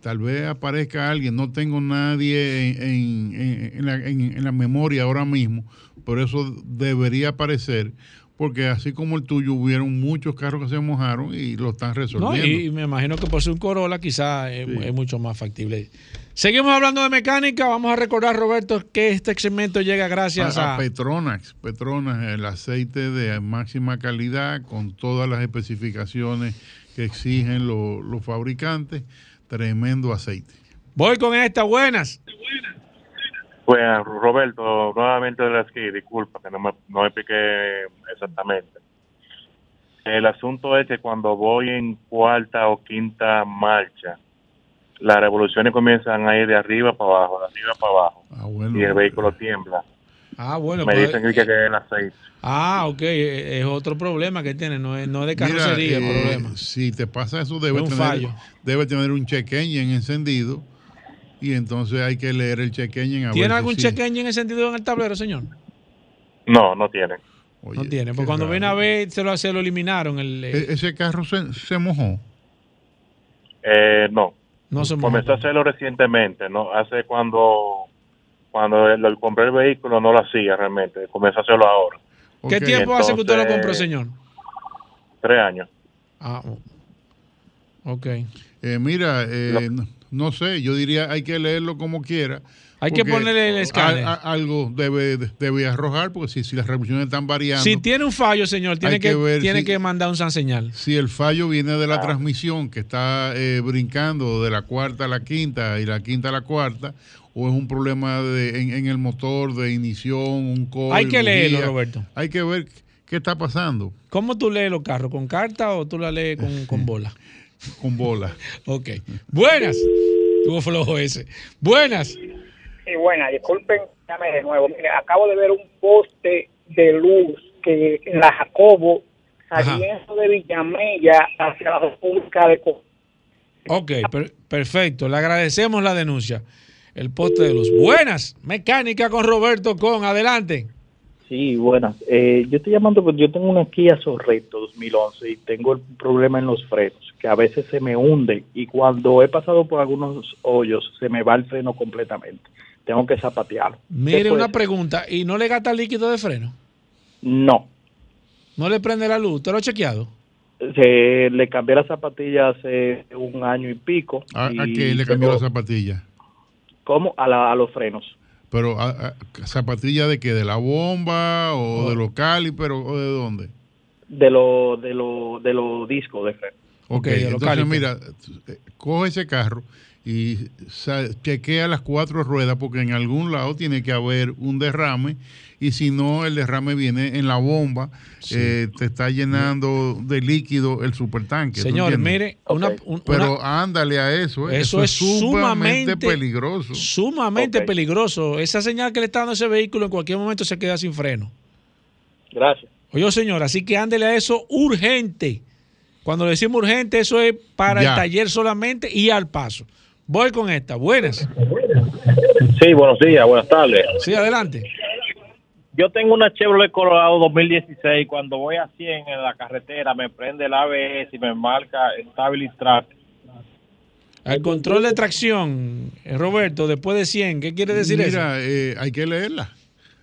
Tal vez aparezca alguien, no tengo nadie en, en- en- en la, en- en la memoria ahora mismo, pero eso debería aparecer, porque así como el tuyo, hubieron muchos carros que se mojaron y lo están No, resolviendo. y, y me imagino que por ser un Corolla quizás es, es mucho más factible. Seguimos hablando de mecánica. Vamos a recordar, Roberto, que este segmento llega gracias a, a... Petronax. Petronax, el aceite de máxima calidad con todas las especificaciones que exigen lo- los fabricantes. Tremendo aceite. Voy con esta. Buenas. Pues Roberto, nuevamente de la esquí, disculpa que no me, no me expliqué exactamente. El asunto es que cuando voy en cuarta o quinta marcha, las revoluciones comienzan a ir de arriba para abajo, de arriba para abajo, y el vehículo tiembla. Ah, bueno. me pues- dicen que, que es el aceite. Ah, ok. Es otro problema que tiene. No es, no es de Mira, carrocería el eh, problema. Si te pasa eso, debe, Es un tener, fallo. debe tener un check engine encendido y entonces hay que leer el check engine. A ¿Tiene ver algún si- check engine encendido en el tablero, señor? No, no tiene. no tiene. Porque cuando viene a ver, se lo, se lo eliminaron. El, eh, E- Ese carro se, se mojó. Eh, no. No se Comenzó a hacerlo recientemente, ¿no? Hace cuando cuando el, el- compré el vehículo no lo hacía realmente, comenzó a hacerlo ahora. ¿Qué tiempo hace que usted lo compró, señor? Tres años. Ah, ok. Eh, mira, eh, no, no sé, yo diría hay que leerlo como quiera. Hay que ponerle el escáner. a- a- algo debe, debe arrojar, porque si, si las revoluciones están variando. Si tiene un fallo, señor, tiene que, que ver tiene si- que mandar un san señal. Si el fallo viene de la transmisión, que está eh, brincando de la cuarta a la quinta y la quinta a la cuarta, o es un problema de, en, en el motor de ignición, un coil, Hay que leerlo. Roberto. Hay que ver qué está pasando ¿Cómo tú lees los carros? ¿Con carta o tú la lees con, con bola? con bola. ok. Buenas. Tuvo flojo ese. Buenas. Y bueno, disculpen, llame de nuevo. Mire, acabo de ver un poste de luz que en la Jacobo, saliendo de Villamella hacia la República de Costa. Ok, per- perfecto. Le agradecemos la denuncia. El poste de luz. Buenas. Mecánica con Roberto Con. Adelante. Sí, buenas. Eh, yo estoy llamando porque yo tengo una Kia Sorrento 2011 y tengo el problema en los frenos, que a veces se me hunde y cuando he pasado por algunos hoyos se me va el freno completamente. Tengo que zapatearlo. ¿Qué Mire, una pregunta. ¿Y no le gasta líquido de freno? No. ¿No le prende la luz? ¿Usted lo ha chequeado? Se, le cambié la zapatilla hace un año y pico. ¿A, a qué le cambió la zapatilla? ¿Cómo? A, la- a los frenos. Pero, a- a- ¿zapatilla de qué? ¿De la bomba o de los calipers o de dónde? De los de lo, de los discos de freno. Ok, Ok, de los entonces calipers. mira, eh, coge ese carro y chequea las cuatro ruedas porque en algún lado tiene que haber un derrame y si no el derrame viene en la bomba, eh, te está llenando de líquido el supertanque. ¿tú Señor, mire, una, un- Pero una- ándale a eso, eh, eso es sumamente peligroso. Sumamente peligroso. Esa señal que le está dando ese vehículo en cualquier momento se queda sin freno. Gracias. Oye, señor, así que ándele a eso urgente. Cuando le decimos urgente, eso es para Ya. el taller solamente y al paso. Voy con esta. Buenas. Sí, buenos días, buenas tardes. Sí, adelante. Yo tengo una Chevrolet Colorado 2016. Cuando voy a 100 en la carretera, me prende el ABS y me marca Stability Track. El control de tracción, eh, Roberto, después de 100, ¿qué quiere decir eso? Mira, eh, hay que leerla.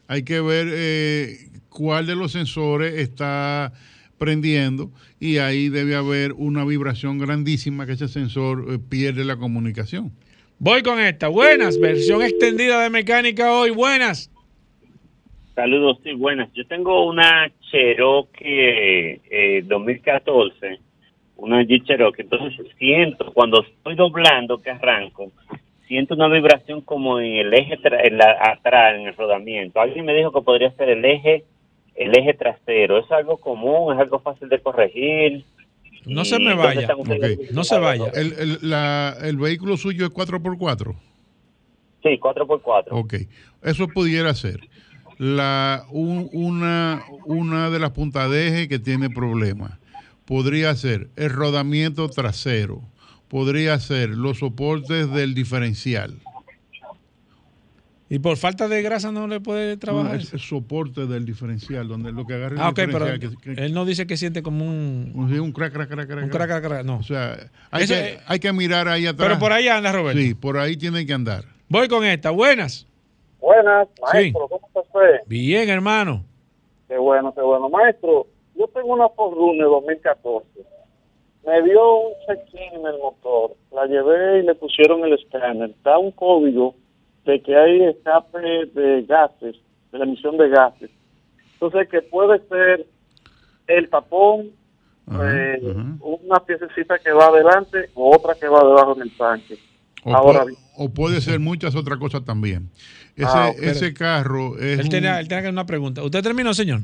Hay que ver eh, cuál de los sensores está prendiendo y ahí debe haber una vibración grandísima que ese sensor eh, pierde la comunicación. Voy con esta. Buenas, versión extendida de mecánica hoy. Buenas. Saludos, sí, buenas. Yo tengo una Cherokee eh, 2014, una Jeep Cherokee. Entonces siento, cuando estoy doblando, que arranco, siento una vibración como en el eje tra- en la- atrás, en el rodamiento. Alguien me dijo que podría ser el eje el eje trasero. ¿Es algo común? ¿Es algo fácil de corregir? No ¿Y se me vaya. No se vaya. El, el- la- el vehículo suyo es 4x4. Sí, 4x4. Ok, eso pudiera ser. La, un- una, una de las puntas de eje que tiene problemas podría ser el rodamiento trasero, podría ser los soportes del diferencial. Y por falta de grasa no le puede trabajar. No, es el soporte del diferencial, donde lo que agarra el Ah, ok, pero diferencial, que- que- él no dice que siente como un... un, un crack, crack, crack, crack, Un crack, crack, crack, no. O sea, hay, Ese- que, hay que mirar ahí atrás. Pero por ahí anda, Roberto. Sí, por ahí tiene que andar. Voy con esta. Buenas. Buenas, maestro, Sí. ¿cómo está usted? Bien, hermano. Qué bueno, qué bueno. Maestro, yo tengo una Forerunner 2014. Me dio un check-in en el motor, la llevé y le pusieron el escáner. Da un código de que hay escape de gases, de la emisión de gases. Entonces, que puede ser el tapón, eh, una piececita que va adelante o otra que va debajo del tanque. O, Ahora pu- o puede ser muchas otras cosas también. Ese, Ah, ok. ese carro es Él un- tenía, él tenía una pregunta. ¿Usted terminó, señor?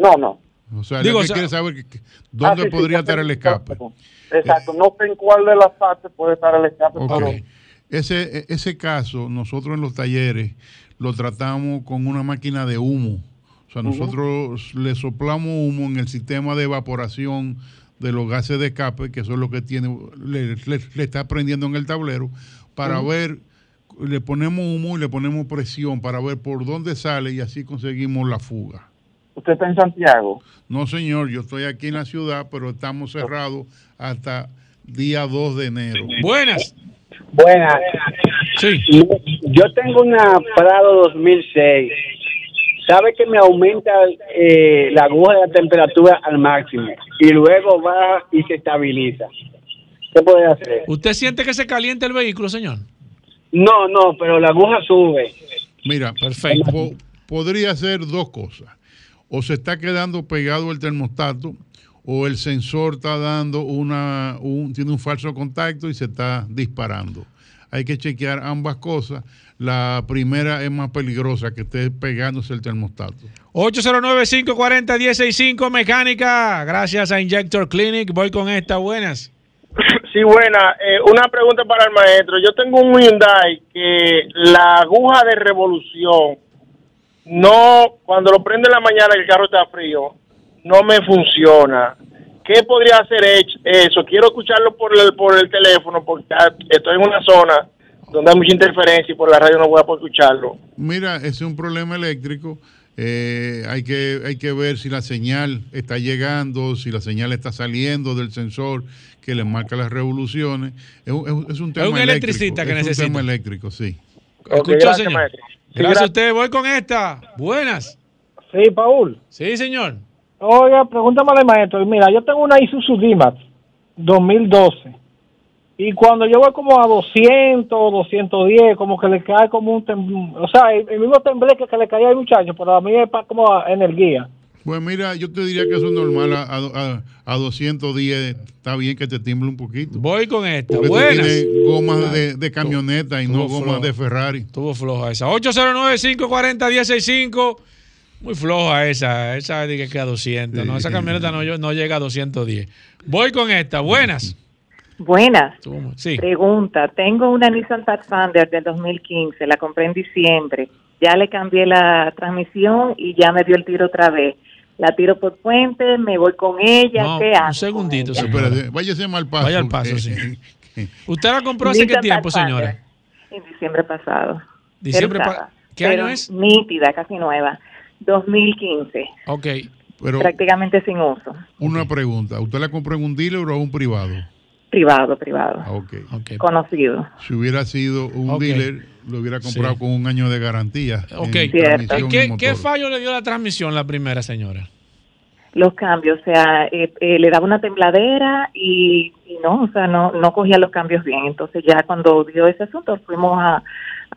No, no. o sea, Digo, lo que o sea- quiere saber que- que- dónde Ah, sí, podría no estar el escape. Exacto, no sé en cuál de las partes puede estar el escape, Ok. pero Ese, e- ese caso, nosotros en los talleres lo tratamos con una máquina de humo. O sea, nosotros le soplamos humo en el sistema de evaporación de los gases de escape, que eso es lo que tiene, le, le- le está prendiendo en el tablero, para ver, le ponemos humo y le ponemos presión para ver por dónde sale y así conseguimos la fuga. usted está en Santiago. No, señor, yo estoy aquí en la ciudad, pero estamos cerrados hasta día 2 de enero. Buenas. Buenas. Sí. Yo tengo una Prado 2006. ¿Sabe que me aumenta eh, la aguja de la temperatura al máximo y luego va y se estabiliza? ¿Qué puede hacer? ¿Usted siente que se calienta el vehículo, señor? No, no, pero la aguja sube. Mira, Perfecto. po- podría ser dos cosas. O se está quedando pegado el termostato o el sensor está dando una, un, tiene un falso contacto y se está disparando. Hay que chequear ambas cosas. La primera es más peligrosa que esté pegándose el termostato. 809-540-165 Mecánica. Gracias a Injector Clinic. Voy con esta. Buenas. Sí, buena. Eh, una pregunta para el maestro. Yo tengo un Hyundai que la aguja de revolución no, cuando lo prende en la mañana y el carro está frío, no me funciona. ¿Qué podría hacer eso? Quiero escucharlo por el, por el teléfono porque estoy en una zona donde hay mucha interferencia y por la radio no voy a poder escucharlo. Mira, es un problema eléctrico. Eh, hay, que, hay que ver si la señal está llegando, si la señal está saliendo del sensor que le marca las revoluciones. Es un, es un- es un tema un eléctrico. electricista que es necesita. un tema eléctrico, sí. ¿Escuchó, gracias, señor? maestro. Gracias a usted. Voy con esta. Buenas. Sí, Paul. Sí, señor. Oiga, pregúntame al maestro. Mira, yo tengo una Isuzu D-Max 2012. Y cuando yo voy como a 200, 210, como que le cae como un... tem- O sea, el, el mismo tembleque que le caía al muchacho, pero a mí es pa- como a energía. Pues mira, yo te diría que eso es normal. A, a, a 210 está bien que te tiemble un poquito. Voy con esta. Porque Buenas. tienes gomas de, de camioneta y no gomas de Ferrari. Estuvo floja esa. 809-540-1065. Muy floja esa. Esa de que queda 200. No, esa camioneta no, no llega a 210. Voy con esta. Buenas. Buenas. Sí. Pregunta, tengo una Nissan Pathfinder del 2015, la compré en diciembre, ya le cambié la transmisión y ya me dio el tiro otra vez. La tiro por puente, me voy con ella, No, ¿qué hago? un segundito. Espérate, váyase mal paso. Vaya al paso, Eh, sí. eh, ¿Usted la compró hace qué tiempo, señora? En diciembre pasado. Diciembre Pero pa- usada. ¿Qué Pero año es? Nítida, casi nueva. 2015, Ok. Pero prácticamente sin uso. una pregunta. ¿Usted la compró en un dealer o en un privado? Privado, privado. Ah, Ok. Conocido. Si hubiera sido un dealer, lo hubiera comprado Sí. con un año de garantía. en Ok. transmisión y ¿Qué, motor. ¿Qué fallo le dio la transmisión la primera, señora? los cambios, o sea, eh, eh, le daba una tembladera y, y no, o sea, no, no cogía los cambios bien. Entonces ya cuando dio ese asunto fuimos a,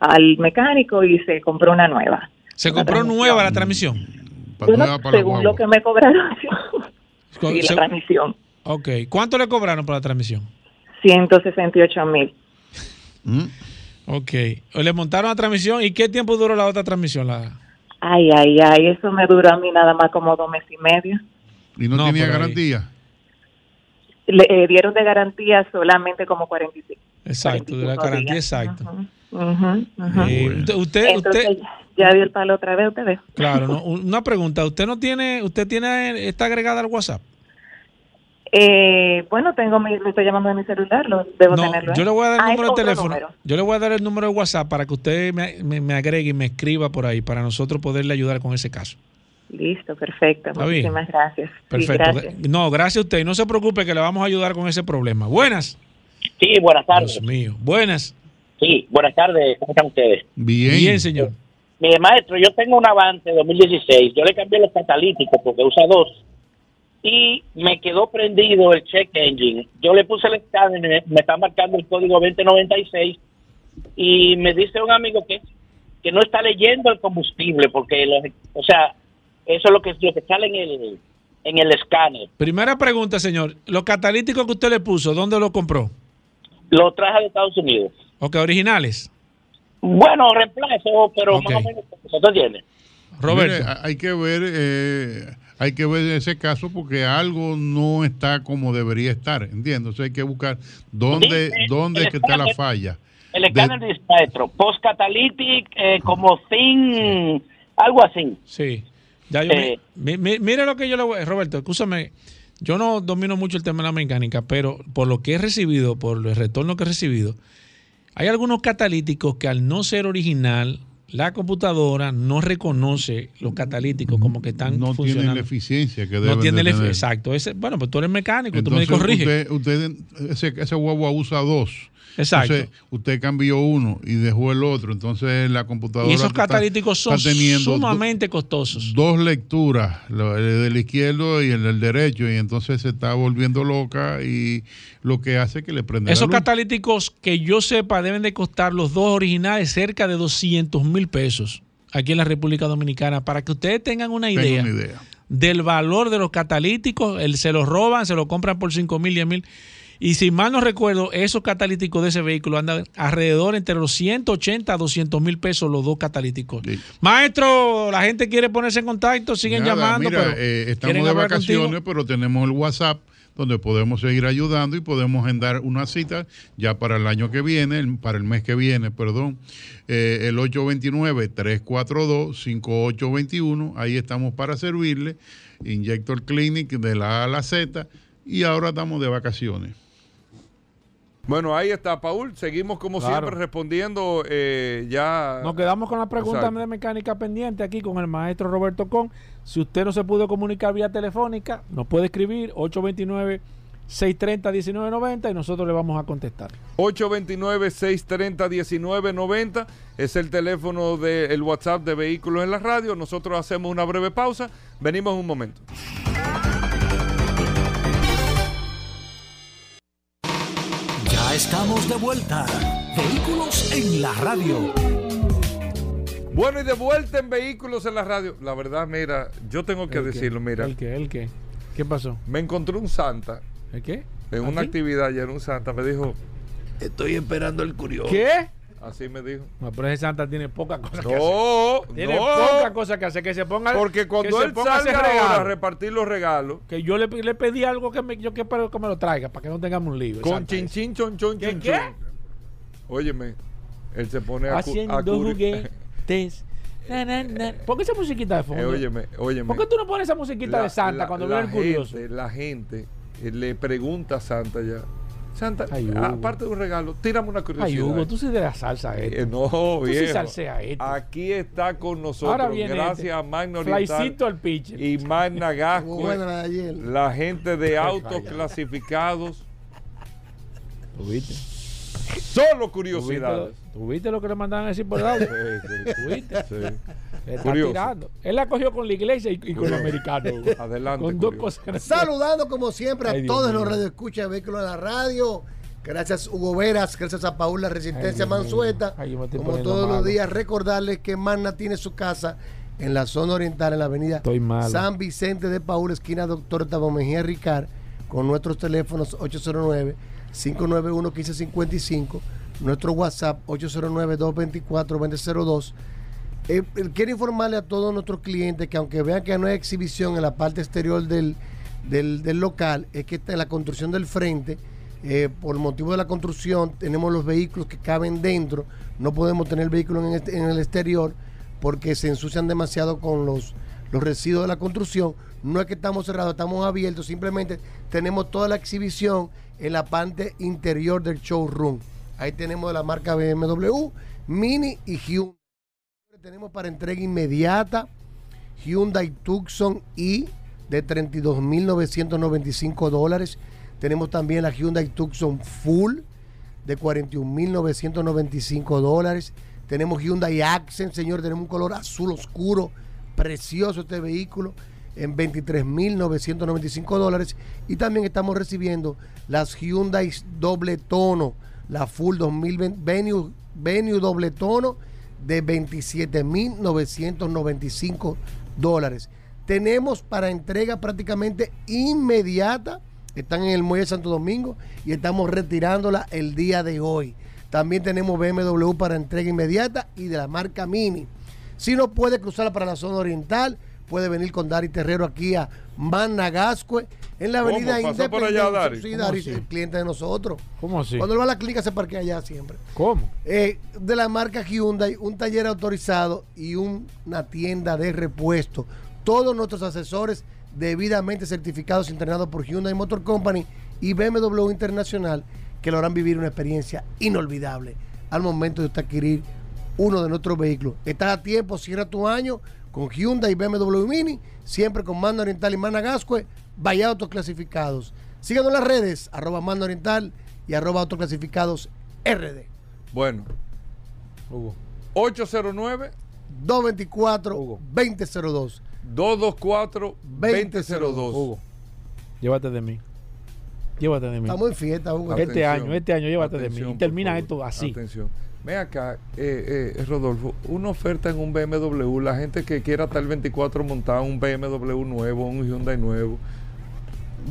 al mecánico y se compró una nueva. ¿Se compró nueva la transmisión? Bueno, según lo que me cobraron, sí, la transmisión, Ok. ¿Cuánto le cobraron por la transmisión? 168 mil. Ok. Le montaron la transmisión y ¿qué tiempo duró la otra transmisión? La... Ay, ay, ay, eso me duró a mí nada más como dos meses y medio. ¿Y no, No, tenía garantía? Le eh, dieron de garantía solamente como 45. Exacto, de la 45 garantía días. exacto. Ujú. Eh, usted, usted, Entonces, usted- ya dio el palo otra vez, usted ve. claro, no, una pregunta. ¿Usted no tiene, usted tiene, está agregada al WhatsApp? Eh, bueno, tengo mi, lo estoy llamando de mi celular, lo debo No, tenerlo. yo le voy a dar el Ah, número de otro teléfono. número. Yo le voy a dar el número de WhatsApp para que usted me, me- me agregue y me escriba por ahí para nosotros poderle ayudar con ese caso. Listo, perfecto. Está bien. Muchísimas gracias. Sí, Perfecto. gracias. No, gracias a usted. Y no se preocupe que le vamos a ayudar con ese problema. Buenas. Sí, buenas tardes. Dios mío. Buenas. Sí, buenas tardes. ¿Cómo están ustedes? Bien. Bien, señor. Mire, maestro, yo tengo un Avante 2016. Yo le cambié los catalíticos porque usa dos. Y me quedó prendido el check engine. Yo le puse el escáner, me, me está marcando el código 2096. Y me dice un amigo que, que no está leyendo el combustible porque, los- o sea, eso es lo que, lo que sale en el, en el escáner. Primera pregunta, señor. Los catalíticos que usted le puso, ¿dónde los compró? Lo traje de Estados Unidos. Ok, originales. Bueno, reemplazo, pero más o menos, ¿usted entiende? Roberto. Mire, hay que ver, eh, hay que ver ese caso porque algo no está como debería estar, ¿entiendes? O sea, hay que buscar dónde, Dice, dónde el es que está la escáner- falla. El escáner dice, maestro, post-catalytic, eh, como thin, algo así. Sí. Ya yo Eh. mi- mi- mire lo que yo le voy Roberto, escúchame. Yo no domino mucho el tema de la mecánica, pero por lo que he recibido, por el retorno que he recibido, hay algunos catalíticos que al no ser original, la computadora no reconoce los catalíticos como que están No tienen funcionando. la eficiencia que no deben tiene de efi- tener. Exacto. Ese, bueno, pues tú eres mecánico, tú me Entonces, corriges. usted, usted ese, ese guagua usa dos. Exacto. Entonces, usted cambió uno y dejó el otro. Entonces, la computadora. Y esos está- catalíticos son está sumamente costosos. dos lecturas, el del izquierdo y el del derecho, y entonces se está volviendo loca y lo que hace que le prende Esos la luz. catalíticos que yo sepa deben de costar los dos originales cerca de 200 mil pesos aquí en la República Dominicana para que ustedes tengan una Tengo idea, una idea. del valor de los catalíticos. El, se los roban, se los compran por 5 mil, 10 mil. Y si mal no recuerdo, esos catalíticos de ese vehículo andan alrededor entre los 180 a 200 mil pesos los dos catalíticos. Maestro, la gente quiere ponerse en contacto, siguen Nada, llamando. mira, pero eh, estamos de vacaciones, contigo. pero tenemos el WhatsApp donde podemos seguir ayudando y podemos agendar una cita ya para el año que viene, para el mes que viene, perdón, eh, el 829-342-5821, ahí estamos para servirle, Injector Clinic de la A a la Z, y ahora estamos de vacaciones. Bueno, ahí está, Paul. Seguimos como Claro. siempre respondiendo eh, ya. Nos quedamos con la pregunta Exacto. de mecánica pendiente aquí con el maestro Roberto Con. Si usted no se pudo comunicar vía telefónica, nos puede escribir 630-1990 y nosotros le vamos a contestar. 829-630-1990 es el teléfono del WhatsApp de Vehículos en la Radio. Nosotros hacemos una breve pausa. Venimos en un momento. Estamos de vuelta. Vehículos en la radio. Bueno, y de vuelta en Vehículos en la Radio. La verdad, mira, yo tengo que ¿El qué? decirlo, mira. ¿El qué? ¿El qué? ¿Qué pasó? Me encontré un santa. ¿El qué? En una ¿Aquí? actividad ayer, un santa me dijo, estoy esperando el curioso. ¿Qué? Así me dijo. No, pero ese Santa tiene poca cosa que No, hacer. Tiene no. poca cosa que hacer. Que se ponga. Porque cuando que él salga ahora a repartir los regalos, Que yo le, le pedí algo que me, yo que espero que me lo traiga para que no tengamos un lío. con Santa chin ese. chin ¿Qué. Óyeme, él se pone a, Haciendo juguetes. Na, na, na. ¿Por qué esa musiquita de fondo? Eh, óyeme, óyeme. ¿Por qué tú no pones esa musiquita La- de Santa la- cuando viene el curioso? la gente eh, le pregunta a Santa ya. Santa, Ay, aparte de un regalo, tírame una curiosidad. Ay, Hugo, tú sí de la salsa Eh, este. no, Tú sí este. Aquí está con nosotros, Ahora viene gracias este. a Magna Oriental Flycito al pitcher. y Magna Gasco, Muy buena la de ayer. la gente de autos clasificados. ¿Tú viste? Solo curiosidades. ¿Tú viste lo que le mandaban a decir por el audio? Sí, sí. ¿Tú viste? Sí. Está tirando. Él la cogió con la iglesia y, y con el americano. Hugo. Adelante, Con dos curioso. cosas. Saludando como siempre a Ay, todos los radioescuchas de Vehículos en la Radio. Gracias Hugo Veras, gracias a Paula Resistencia Ay, Dios mío. Mansueta. Ay, Como todos los días, recordarles que Magna tiene su casa en la zona oriental, en la avenida. San Vicente de Paul, esquina Doctor Tabo Mejía Ricard, con nuestros teléfonos 809-591-1555, nuestro WhatsApp 809-224-2002. Eh, quiero informarle a todos nuestros clientes que aunque vean que no hay exhibición en la parte exterior del, del, del local, es que está en la construcción del frente, eh, por motivo de la construcción, tenemos los vehículos que caben dentro, no podemos tener vehículos en el exterior porque se ensucian demasiado con los, los residuos de la construcción. No es que estamos cerrados, estamos abiertos, simplemente tenemos toda la exhibición en la parte interior del showroom. Ahí tenemos de la marca BMW, Mini y Hyundai. Tenemos para entrega inmediata Hyundai Tucson i de 32.995 dólares. Tenemos también la Hyundai Tucson Full de 41.995 dólares. Tenemos Hyundai Accent, señor, tenemos un color azul oscuro, precioso este vehículo, en 23.995 dólares. Y también estamos recibiendo las Hyundai doble tono, la Full 2020, Venue, Venue doble tono de 27.995 dólares. Tenemos para entrega prácticamente inmediata. Están en el Muelle Santo Domingo y estamos retirándola el día de hoy. También tenemos BMW para entrega inmediata y de la marca Mini. Si no puede cruzar para la zona oriental, puede venir con Dari Terrero aquí a Managascue en la ¿Cómo? avenida ¿Pasó por allá, Independencia. Dari? Sí, ¿Cómo Dari es cliente de nosotros. ¿Cómo así? Cuando él va a la clínica se parquea allá siempre. ¿Cómo? Eh, de la marca Hyundai, un taller autorizado y una tienda de repuesto. Todos nuestros asesores debidamente certificados y entrenados por Hyundai Motor Company y BMW Internacional que lo harán vivir una experiencia inolvidable al momento de usted adquirir uno de nuestros vehículos. Estás a tiempo, cierra tu año con Hyundai y BMW Mini, siempre con Mando Oriental y Managascue, vaya autoclasificados. Síganos en las redes, arroba Mando Oriental y arroba autoclasificados RD. Bueno, Hugo. 809 224 2002 224 2002. Hugo, llévate de mí. Llévate de mí. Estamos en fiesta, Hugo. Este año, este año, llévate de mí. Y termina esto así. Atención. Ven acá, eh, eh, Rodolfo, una oferta en un BMW, la gente que quiera hasta el 24 montar un BMW nuevo, un Hyundai nuevo.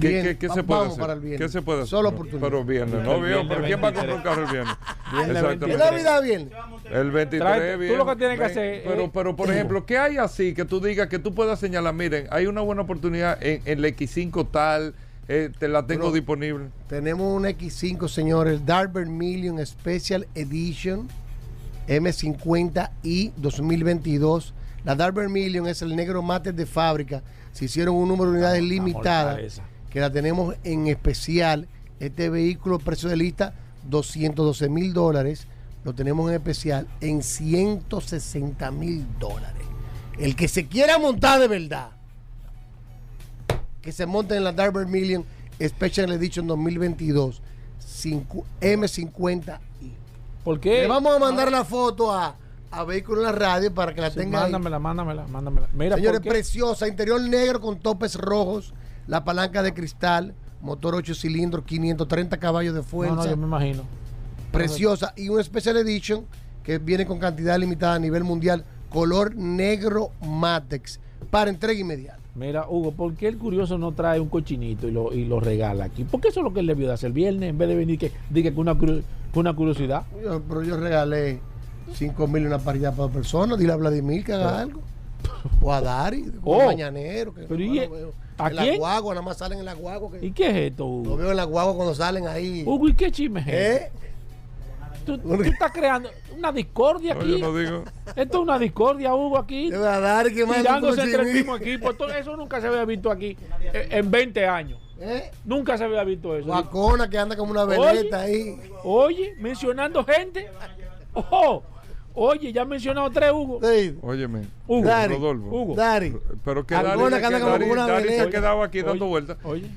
¿Qué, Bien, qué- qué va- se puede hacer? para el viernes. ¿Qué se puede hacer? Solo oportunidad. Pero viernes, ¿no? El viernes ¿Pero quién va a 23. comprar un carro el viernes? Viernes Exactamente. ¿Es Navidad bien? El 23 Tráete- bien. tú lo que tienes que hacer Pero, pero, por ejemplo, ¿qué hay así que tú digas que tú puedas señalar? Miren, hay una buena oportunidad en, en la X5 tal, eh, te la tengo Bueno, disponible. Tenemos un X5, señores, el Darber Million Special Edition M50i 2022. La Darber Million es el negro mate de fábrica. Se hicieron un número de unidades limitadas que la tenemos en especial. Este vehículo, precio de lista, 212 mil dólares. Lo tenemos en especial en 160 mil dólares. El que se quiera montar de verdad, que se monte en la Darber Million Special Edition 2022 cincu- M50. ¿Por qué? Le vamos a mandar la foto a, a Vehículo en la Radio para que la Sí, tenga ahí. mándamela, mándamela, mándamela. Mira, Señores, preciosa, interior negro con topes rojos, la palanca de cristal, motor 8 cilindros, 530 caballos de fuerza. No, no, yo me imagino. preciosa y un Special Edition que viene con cantidad limitada a nivel mundial, color negro Matex para entrega inmediata. Mira, Hugo, ¿por qué el curioso no trae un cochinito y lo, y lo regala aquí? Porque eso es lo que él debió de hacer el viernes, en vez de venir que diga que una, una curiosidad. Yo- pero yo regalé 5 mil una parrilla para personas, dile a Vladimir que haga algo. O a Dari, Oh. un mañanero. Que Pero no ¿y- veo. a en la quién? guagua, nada más salen en la guagua. Que ¿Y qué es esto, Hugo? Lo veo en la guagua cuando salen ahí. Hugo, ¿y qué chisme es ¿Eh? Tú, tú estás creando una discordia No, aquí. yo no digo. Esto es una discordia, Hugo, aquí. Te va a dar que Tirándose entre el mismo equipo. Esto- eso nunca se había visto aquí eh, en 20 años. ¿Eh? Nunca se había visto eso. Guacona que anda como una Oye, veleta ahí. Oye, mencionando gente. Ojo. Oye, ya han mencionado tres, Hugo. Óyeme, Hugo. Dari, Rodolfo. Hugo. Dari. Pero que Dari, que anda como Dari- una Dari se ha quedado aquí Oye, dando vueltas. Oye.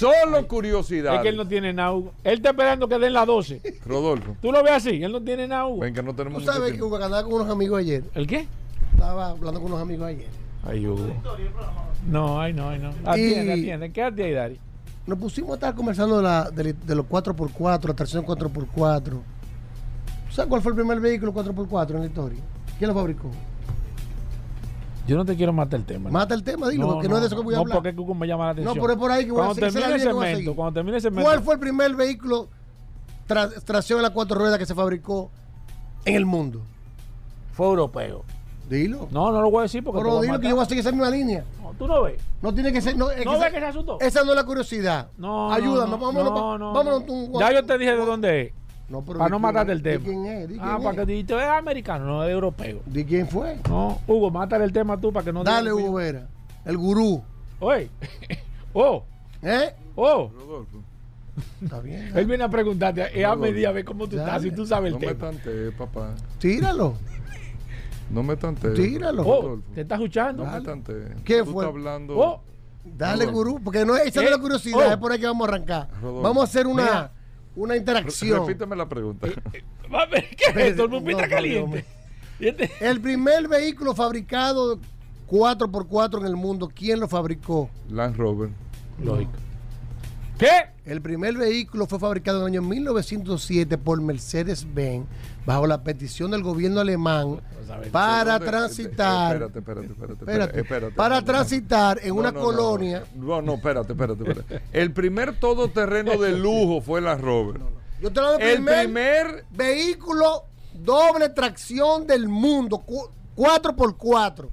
Solo curiosidad. Es que él no tiene nada, Hugo. Él está esperando que den las 12. Rodolfo. Tú lo ves así, él no tiene nada, Hugo. Ven que no tenemos Tú mucho sabes que tiempo. Hugo andaba con unos amigos ayer. ¿El qué? Estaba hablando con unos amigos ayer. Ay, Hugo. No, ay, no, ay, no. Atiende, Y- atiende. Quédate ahí, Dari. Nos pusimos a estar conversando de, la- de, de los 4x4, la tracción 4x4. ¿Sabes cuál fue el primer vehículo 4x4 en la historia? ¿Quién lo fabricó? Yo no te quiero matar el tema. Mata el tema, dilo, porque no, es de eso que voy a no, hablar. porque Hugo me llama la atención. No, pero es por ahí que voy a cuando seguir. Termine voy a cuando termine el segmento. ¿Cuál fue el primer vehículo tra- tracción en las cuatro ruedas que se fabricó en el mundo? Fue europeo. Dilo. No, no lo voy a decir porque Pero a dilo que yo voy a seguir esa misma línea. No, tú no ves. No tiene que ser. No, es ¿No que ves esa- que se asustó? Esa no es la curiosidad. No, Ayúdame, no, no, vámonos. no, no, vámonos no. tú- Ya yo te dije de dónde es. No, pero para no es, el tema. quién es, ah, quién para es. que dijiste, es americano, no es europeo. ¿De quién fue? No, Hugo, mátale el tema tú para que no Dale, Hugo Vera. El gurú. Oye, oh, ¿Eh? oh. Rodolfo. Está bien. Él viene a preguntarte, eh, a medida, a ver cómo tú estás, si tú sabes No el me tema. tantees, papá. Tíralo. No me tantees. Tíralo. Oh, Rodolfo. ¿te estás escuchando? No me tantees. ¿Qué Tú fue? estás hablando. Oh, Dale, Rodolfo. gurú. Porque no, esa no es Eh, la curiosidad. oh. Es por ahí que vamos a arrancar. Rodolfo. Vamos a hacer una, Mira. Una interacción. Repíteme la pregunta. va a ver, ¿qué es esto? El No, pupita no, caliente. ¿Y este? El primer vehículo fabricado 4x4 en el mundo, ¿quién lo fabricó? Land Rover. Lógico. ¿Qué? El primer vehículo fue fabricado en el año 1907 por Mercedes-Benz bajo la petición del gobierno alemán para transitar. Espérate, espérate, espérate. Espérate. espérate, para transitar en No, una no, colonia. No, no, espérate, espérate, espérate. El primer todoterreno de lujo fue la Rover. Yo te del El primer, vehículo doble tracción del mundo, cu- 4x4.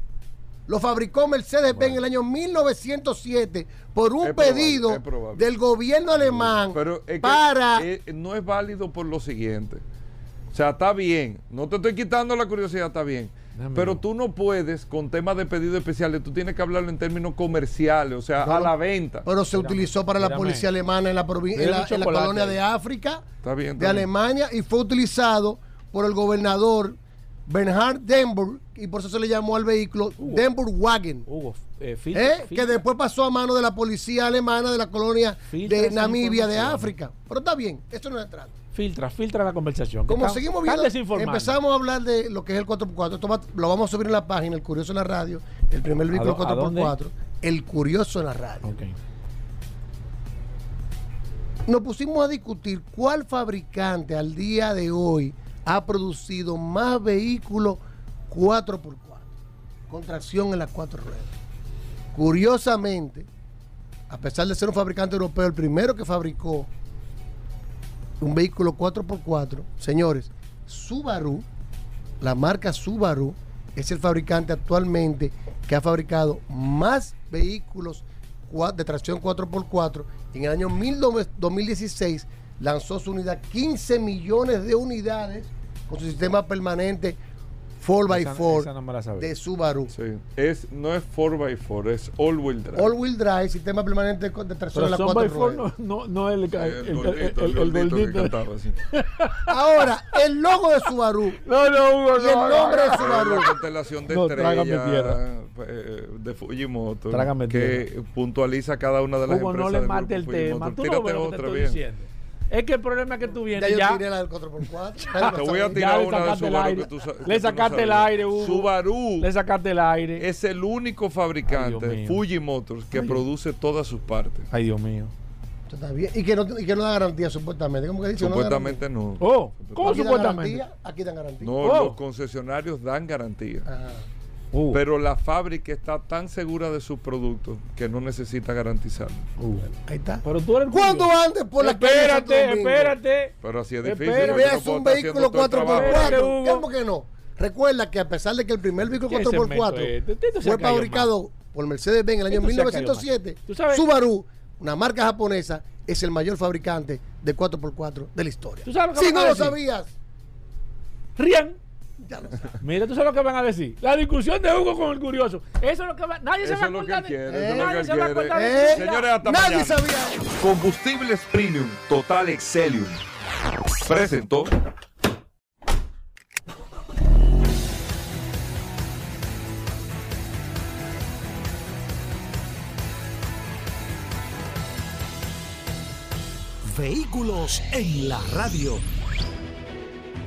Lo fabricó Mercedes-Benz en el año 1907 por un Es pedido probable. del gobierno alemán Pero es que para eh, no es válido por lo siguiente. O sea, está bien. No te estoy quitando la curiosidad, está bien. Pero tú no puedes, con temas de pedidos especiales, tú tienes que hablarlo en términos comerciales, o sea, No, a la venta. pero se utilizó para la policía alemana en la, en la, en la colonia de África, Está bien. está de bien. Alemania, y fue utilizado por el gobernador Bernhard Denburg, y por eso se le llamó al vehículo Denburg Wagen. Hugo, eh, fil- ¿eh? que después pasó a mano de la policía alemana de la colonia Filtra de Namibia de. África. Pero está bien, eso no es trata. filtra, filtra la conversación. Como seguimos viendo, empezamos a hablar de lo que es el 4x4. Esto va- lo vamos a subir en la página, el Curioso en la Radio, el primer vehículo dó- a dónde? 4x4, el Curioso en la Radio. Ok. Nos pusimos a discutir cuál fabricante al día de hoy ha producido más vehículos 4x4, con tracción en las cuatro ruedas. Curiosamente, a pesar de ser un fabricante europeo, el primero que fabricó un vehículo 4x4, señores, Subaru, la marca Subaru, es el fabricante actualmente que ha fabricado más vehículos de tracción 4x4. En el año 19- 2016 lanzó su unidad 15 millones de unidades con su sistema permanente 4x4 esa no de Subaru. Sí. Es, no es 4x4, es all-wheel drive. All-wheel drive, sistema permanente de tracción Pero las cuatro four ruedas. no, no, el, el, el, el, el- el el. Ahora, el logo de Subaru. No, no, Hugo, Y el no, nombre de Es Subaru. la constelación de No, tierra. eh, de Fujimoto Trágame que puntualiza cada una de las Hugo, empresas no le mate el tema. Tú no Tírate ves lo que te otra estoy bien. Es que el problema es que tú Ya vienes yo ya. tiré la del 4x4. Te voy a tirar una de Subaru aire. que tú que tú Le no sacaste el aire, Hugo. Subaru Le sacaste el aire. es el único Ay, fabricante, mío. Fuji Motors, que produce todas sus partes. Ay, Dios mío. Eso está bien. Y que no, y que no da garantía, supuestamente. ¿Cómo que dice? Supuestamente no. Oh, ¿cómo Aquí dan supuestamente? garantía, Aquí dan garantía. No, Oh. los concesionarios dan garantía. Ajá. Uh, Pero la fábrica está tan segura de sus productos que no necesita garantizarlo. uh. Ahí está. Pero tú eres ¿Cuándo andes por la calle Espérate, espérate. Pero así es difícil. No veas un vehículo haciendo todo el trabajo. 4x4. Espérate, Hugo. ¿Cómo que no? Recuerda que a pesar de que el primer vehículo ¿Qué segmento 4x4 es este? Ha fue fabricado por Mercedes-Benz en el año Tito se ha caído 1907, mal. ¿Tú sabes? Subaru, una marca japonesa, es el mayor fabricante de 4x4 de la historia. ¿Tú sabes lo que Si no lo decir? sabías, Rían. ya lo sabes. Mira, tú sabes lo que van a decir. La discusión de Hugo con el curioso. Eso es lo que va. Nadie se va a acordar de- quiere, eso eso es lo Nadie que se va a acordar de Eh, eso. Señores, hasta Nadie mañana. sabía eso. Combustibles Premium Total Excelium. Presentó. Vehículos en la radio.